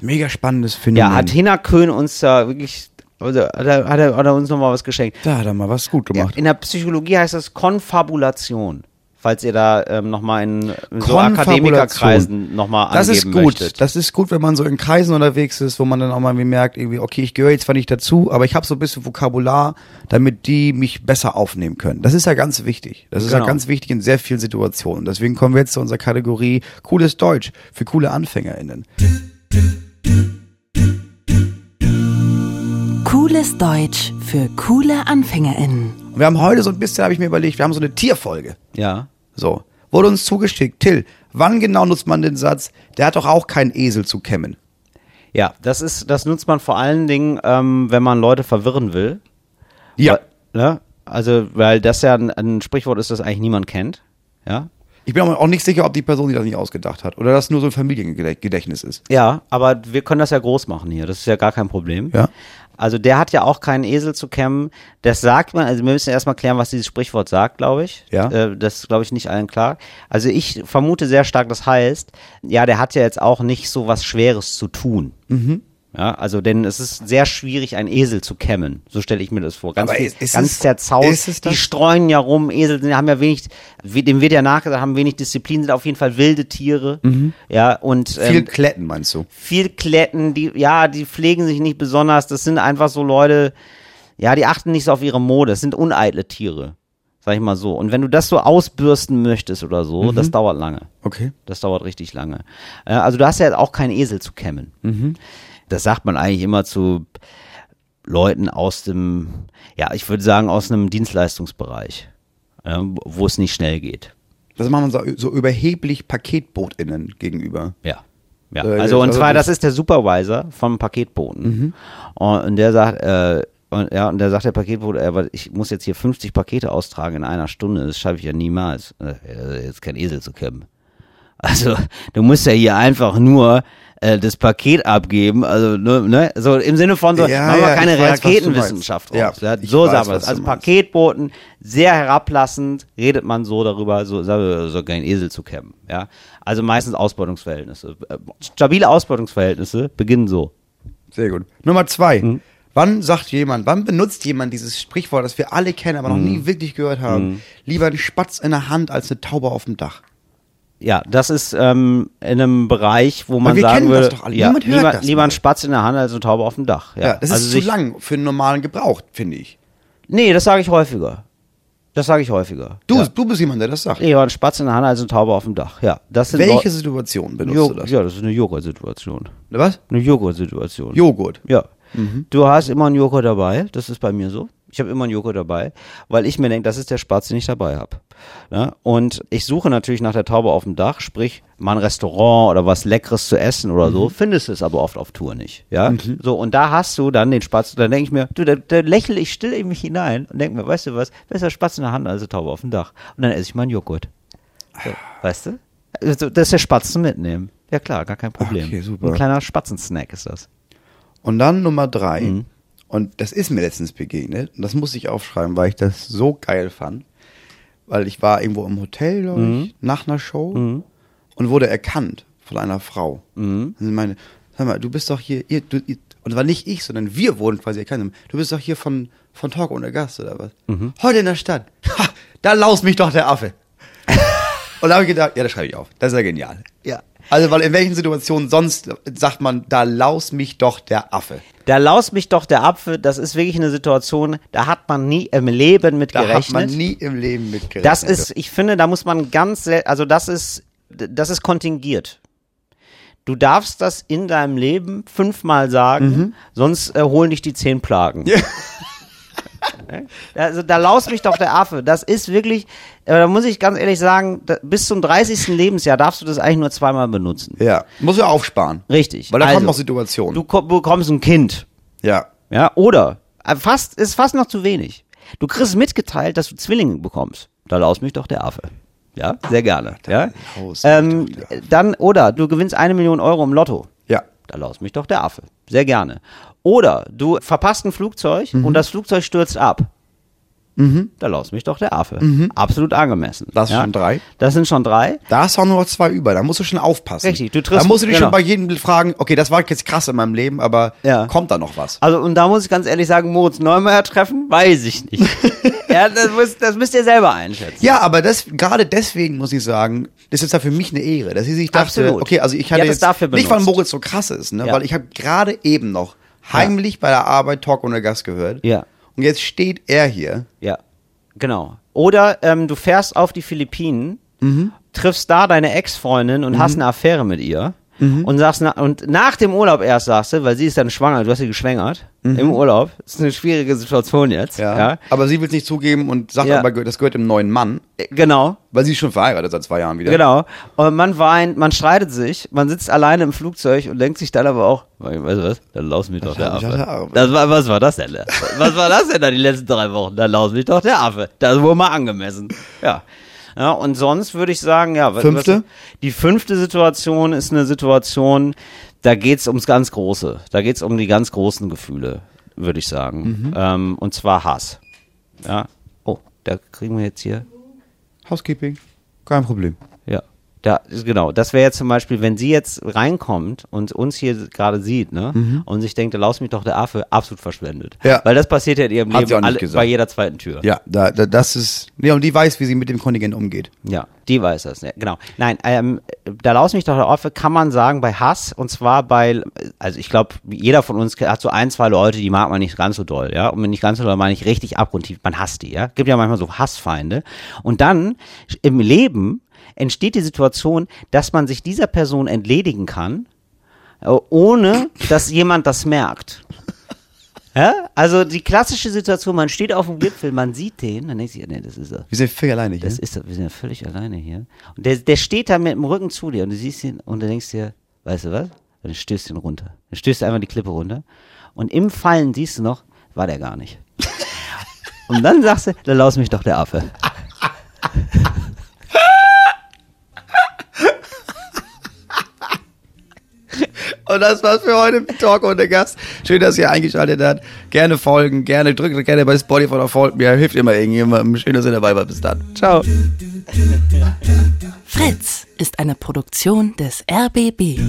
Mega spannendes Phänomen. ja, hat Hina Köhn uns da wirklich, also, hat, er, hat, er, uns nochmal was geschenkt. da hat er mal was gut gemacht. in der Psychologie heißt das Konfabulation. Falls ihr da ähm, nochmal in, so. Akademikerkreisen nochmal Das angeben ist gut. möchtet. Das ist gut, wenn man so in Kreisen unterwegs ist, wo man dann auch mal merkt, irgendwie, okay, ich gehöre jetzt zwar nicht dazu, aber ich habe so ein bisschen Vokabular, damit die mich besser aufnehmen können. Das ist ja ganz wichtig. Das ist ja Genau. ganz wichtig in sehr vielen Situationen. Deswegen kommen wir jetzt zu unserer Kategorie cooles Deutsch für coole AnfängerInnen. Cooles Deutsch für coole AnfängerInnen. Und wir haben heute so ein bisschen, habe ich mir überlegt, wir haben so eine Tierfolge. ja. So. Wurde uns zugeschickt. Till, wann genau nutzt man den Satz, der hat doch auch keinen Esel zu kämmen? Ja, das ist, das nutzt man vor allen Dingen, ähm, wenn man Leute verwirren will. Weil, ne? Also, weil das ja ein, ein Sprichwort ist, das eigentlich niemand kennt. Ja. Ich bin auch nicht sicher, ob die Person sich das nicht ausgedacht hat oder das nur so ein Familiengedächtnis ist. Ja, aber wir können das ja groß machen hier. Das ist ja gar kein Problem. Ja. Also der hat ja auch keinen Esel zu kämmen. Das sagt man, also wir müssen erstmal klären, was dieses Sprichwort sagt, glaube ich. Ja. Äh, das ist, glaube ich, nicht allen klar. Also ich vermute sehr stark, das heißt, ja, der hat ja jetzt auch nicht so was Schweres zu tun. Mhm. Ja, also denn es ist sehr schwierig, einen Esel zu kämmen. So stelle ich mir das vor. Ganz, Aber viel, ist- ist ganz es- zerzaust. ist es das? Die streuen ja rum. Esel sind, haben ja wenig, dem wird ja nachgesagt, haben wenig Disziplin, sind auf jeden Fall wilde Tiere. Ja, und ähm, Viel Kletten, meinst du? viel Kletten, die, ja, die pflegen sich nicht besonders. Das sind einfach so Leute, ja, die achten nicht so auf ihre Mode. Das sind uneitle Tiere. Sag ich mal so. Und wenn du das so ausbürsten möchtest oder so, das dauert lange. Okay. Das dauert richtig lange. Äh, Also du hast ja auch keinen Esel zu kämmen. Das sagt man eigentlich immer zu Leuten aus dem, ja, ich würde sagen, aus einem Dienstleistungsbereich, ja, wo es nicht schnell geht. Das machen wir so, so überheblich PaketbootInnen gegenüber. Ja. Ja, Äh, also und also zwar, das- ist der Supervisor vom Paketboten. Mhm. Und, der sagt, äh, und, ja, und der sagt der Paketbote, äh, weil ich muss jetzt hier 50 Pakete austragen in einer Stunde, das schaffe ich ja niemals. Äh, jetzt kein Esel zu kämmen. Also, du musst ja hier einfach nur äh, das Paket abgeben, also ne, ne, so im Sinne von so, Ja, machen wir ja, keine weiß, Raketenwissenschaft. Ja, Ja, so sagen wir es. Also. Paketboten, sehr herablassend, redet man so darüber, so, so, kein Esel zu kämmen. Ja? Also meistens Ausbeutungsverhältnisse. Äh, Stabile Ausbeutungsverhältnisse beginnen so. Sehr gut. Nummer zwei. Mhm. Wann sagt jemand, wann benutzt jemand dieses Sprichwort, das wir alle kennen, aber noch Mhm. nie wirklich gehört haben? Lieber ein Spatz in der Hand als eine Taube auf dem Dach. Ja, das ist ähm, in einem Bereich, wo man wir sagen kennen das würde, doch alle. ja, Niemand mal. ein Spatz in der Hand als eine Taube auf dem Dach. Ja, Ja, das also ist zu sich- lang für einen normalen Gebrauch, finde ich. Nee, das sage ich häufiger. Das sage ich häufiger. Du, ja. du bist jemand, der das sagt. Ich war ein Spatz in der Hand als eine Taube auf dem Dach. Ja, das sind Welche Situation benutzt Jo du das? Ja, das ist eine Joghurt-Situation. Was? Eine Joghurt-Situation. Joghurt. Ja. Du hast immer einen Joghurt dabei, das ist bei mir so. Ich habe immer einen Joghurt dabei, weil ich mir denke, das ist der Spatz, den ich dabei habe. Ja? Und ich suche natürlich nach der Taube auf dem Dach, sprich mal ein Restaurant oder was Leckeres zu essen oder so, findest es aber oft auf Tour nicht. Ja, so und da hast du dann den Spatz, dann denke ich mir, du, da, da lächle ich still in mich hinein und denke mir, weißt du was, besser Spatz in der Hand als eine Taube auf dem Dach. Und dann esse ich mal einen Joghurt. So, weißt du? Also, das ist der Spatz zum Mitnehmen. Ja klar, gar kein Problem. Okay, super. Ein kleiner Spatzensnack ist das. Und dann Nummer drei. Mhm. Und das ist mir letztens begegnet. Und das muss ich aufschreiben, weil ich das so geil fand. Weil ich war irgendwo im Hotel, glaube Mhm. ich, nach einer Show und wurde erkannt von einer Frau. Mhm. Und sie meine, sag mal, du bist doch hier, ihr, du, ihr, und war nicht ich, sondern wir wurden quasi erkannt. Du bist doch hier von, von Talk ohne Gast oder was? Mhm. Heute in der Stadt. <laughs> Ha, da laust mich doch der Affe. <laughs> und da habe ich gedacht, ja, das schreibe ich auf. Das ist ja genial. Ja. Also, weil in welchen Situationen sonst sagt man, da laus mich doch der Affe. Da laust mich doch der Apfel, das ist wirklich eine Situation, da hat man nie im Leben mit Da gerechnet. hat man nie im Leben mit gerechnet. das ist, ich finde, da muss man ganz, also das ist, das ist kontingiert. Du darfst das in deinem Leben fünfmal sagen, sonst äh, holen dich die zehn Plagen. Ja. Also da laust mich doch der Affe. Das ist wirklich, da muss ich ganz ehrlich sagen, bis zum 30. Lebensjahr darfst du das eigentlich nur zweimal benutzen. Ja, muss ja aufsparen. Richtig. Weil da also, kommen noch Situationen. Du ko- bekommst ein Kind. ja. Ja, oder äh, fast ist fast noch zu wenig. Du kriegst mitgeteilt, dass du Zwillinge bekommst. Da laus mich doch der Affe. Ja, sehr gerne. Ja. laus Ähm, dann oder du gewinnst eine Million Euro im Lotto. Ja. Da laus mich doch der Affe. Sehr gerne. Oder du verpasst ein Flugzeug Mhm. und das Flugzeug stürzt ab. Da laus mich doch der Affe. Absolut angemessen. Mhm. Das sind ja? schon drei. Das sind schon drei. Da hast du auch nur noch zwei über. Da musst du schon aufpassen. Richtig, du triffst- Da musst du dich genau. schon bei jedem fragen, okay, das war jetzt krass in meinem Leben, aber Ja. kommt da noch was? Also, und da muss ich ganz ehrlich sagen, Moritz Neumeier treffen, weiß ich nicht. <laughs> ja, das, muss, das müsst ihr selber einschätzen. Ja, aber das, gerade deswegen muss ich sagen, das ist ja für mich eine Ehre, dass sie sich dachte, Absolut. okay, also ich hatte Ja, jetzt, nicht weil. Moritz so krass ist, ne, weil ich habe gerade eben noch heimlich bei der Arbeit Talk ohne Gast gehört. Ja. Und jetzt steht er hier. Ja, genau. Oder ähm, du fährst auf die Philippinen, triffst da deine Ex-Freundin und hast eine Affäre mit ihr und sagst na, und nach dem Urlaub erst sagst du, weil sie ist dann schwanger, du hast sie geschwängert im Urlaub. Das ist eine schwierige Situation jetzt. Ja. Aber sie will es nicht zugeben und sagt Ja. aber, das gehört dem neuen Mann, Äh, Genau. weil sie ist schon verheiratet seit zwei Jahren wieder. Genau. Und man weint, man streitet sich, man sitzt alleine im Flugzeug und denkt sich dann aber auch, weißt du was, dann laus mich doch der Affe. Das war, was war das denn? da? Was war das denn da die letzten drei Wochen? Dann laus mich doch der Affe. Das wohl mal angemessen. Ja. Ja, und sonst würde ich sagen, ja. Fünfte? Was, die fünfte Situation ist eine Situation, da geht's ums ganz Große. Da geht's um die ganz großen Gefühle, würde ich sagen. Mhm. Ähm, und zwar Hass. Ja. Oh, da kriegen wir jetzt hier Housekeeping, kein Problem. Ja. Da, genau, das wäre jetzt zum Beispiel, wenn sie jetzt reinkommt und uns hier gerade sieht, ne, und sich denkt, laus mich doch der Affe, absolut verschwendet. Mhm. Ja. Weil das passiert ja in ihrem Hat Leben alle, bei jeder zweiten Tür. Ja, da, da, das ist, ja, und die weiß, wie sie mit dem Kontingent umgeht. Ja, die weiß das, ja, genau. Nein, ähm, da laus mich doch der Affe, kann man sagen, bei Hass, und zwar bei, also ich glaube, jeder von uns hat so ein, zwei Leute, die mag man nicht ganz so doll, ja, und wenn nicht ganz so doll, meine ich richtig abgrundtief, man hasst die, ja. Gibt ja manchmal so Hassfeinde. Und dann, im Leben, entsteht die Situation, dass man sich dieser Person entledigen kann, äh, ohne dass jemand das merkt. Ja? Also die klassische Situation, man steht auf dem Gipfel, man sieht den, dann denkt sich, nee, das ist er. Wir sind völlig alleine hier. Das ist, wir sind ja völlig alleine hier. Und der, der steht da mit dem Rücken zu dir und du siehst ihn und du denkst dir, weißt du was? Dann stößt ihn runter. Dann stößt du einfach die Klippe runter. Und im Fallen siehst du noch, war der gar nicht. <laughs> Und dann sagst du, dann laus mich doch der Affe. <laughs> Und das war's für heute mit Talk und der Gast. Schön, dass ihr eingeschaltet habt. Gerne folgen, gerne drückt gerne bei Spotify oder folgt mir. Hilft immer irgendjemandem. Schön, dass ihr dabei wart. Bis dann. Ciao. Fritz ist eine Produktion des RBB.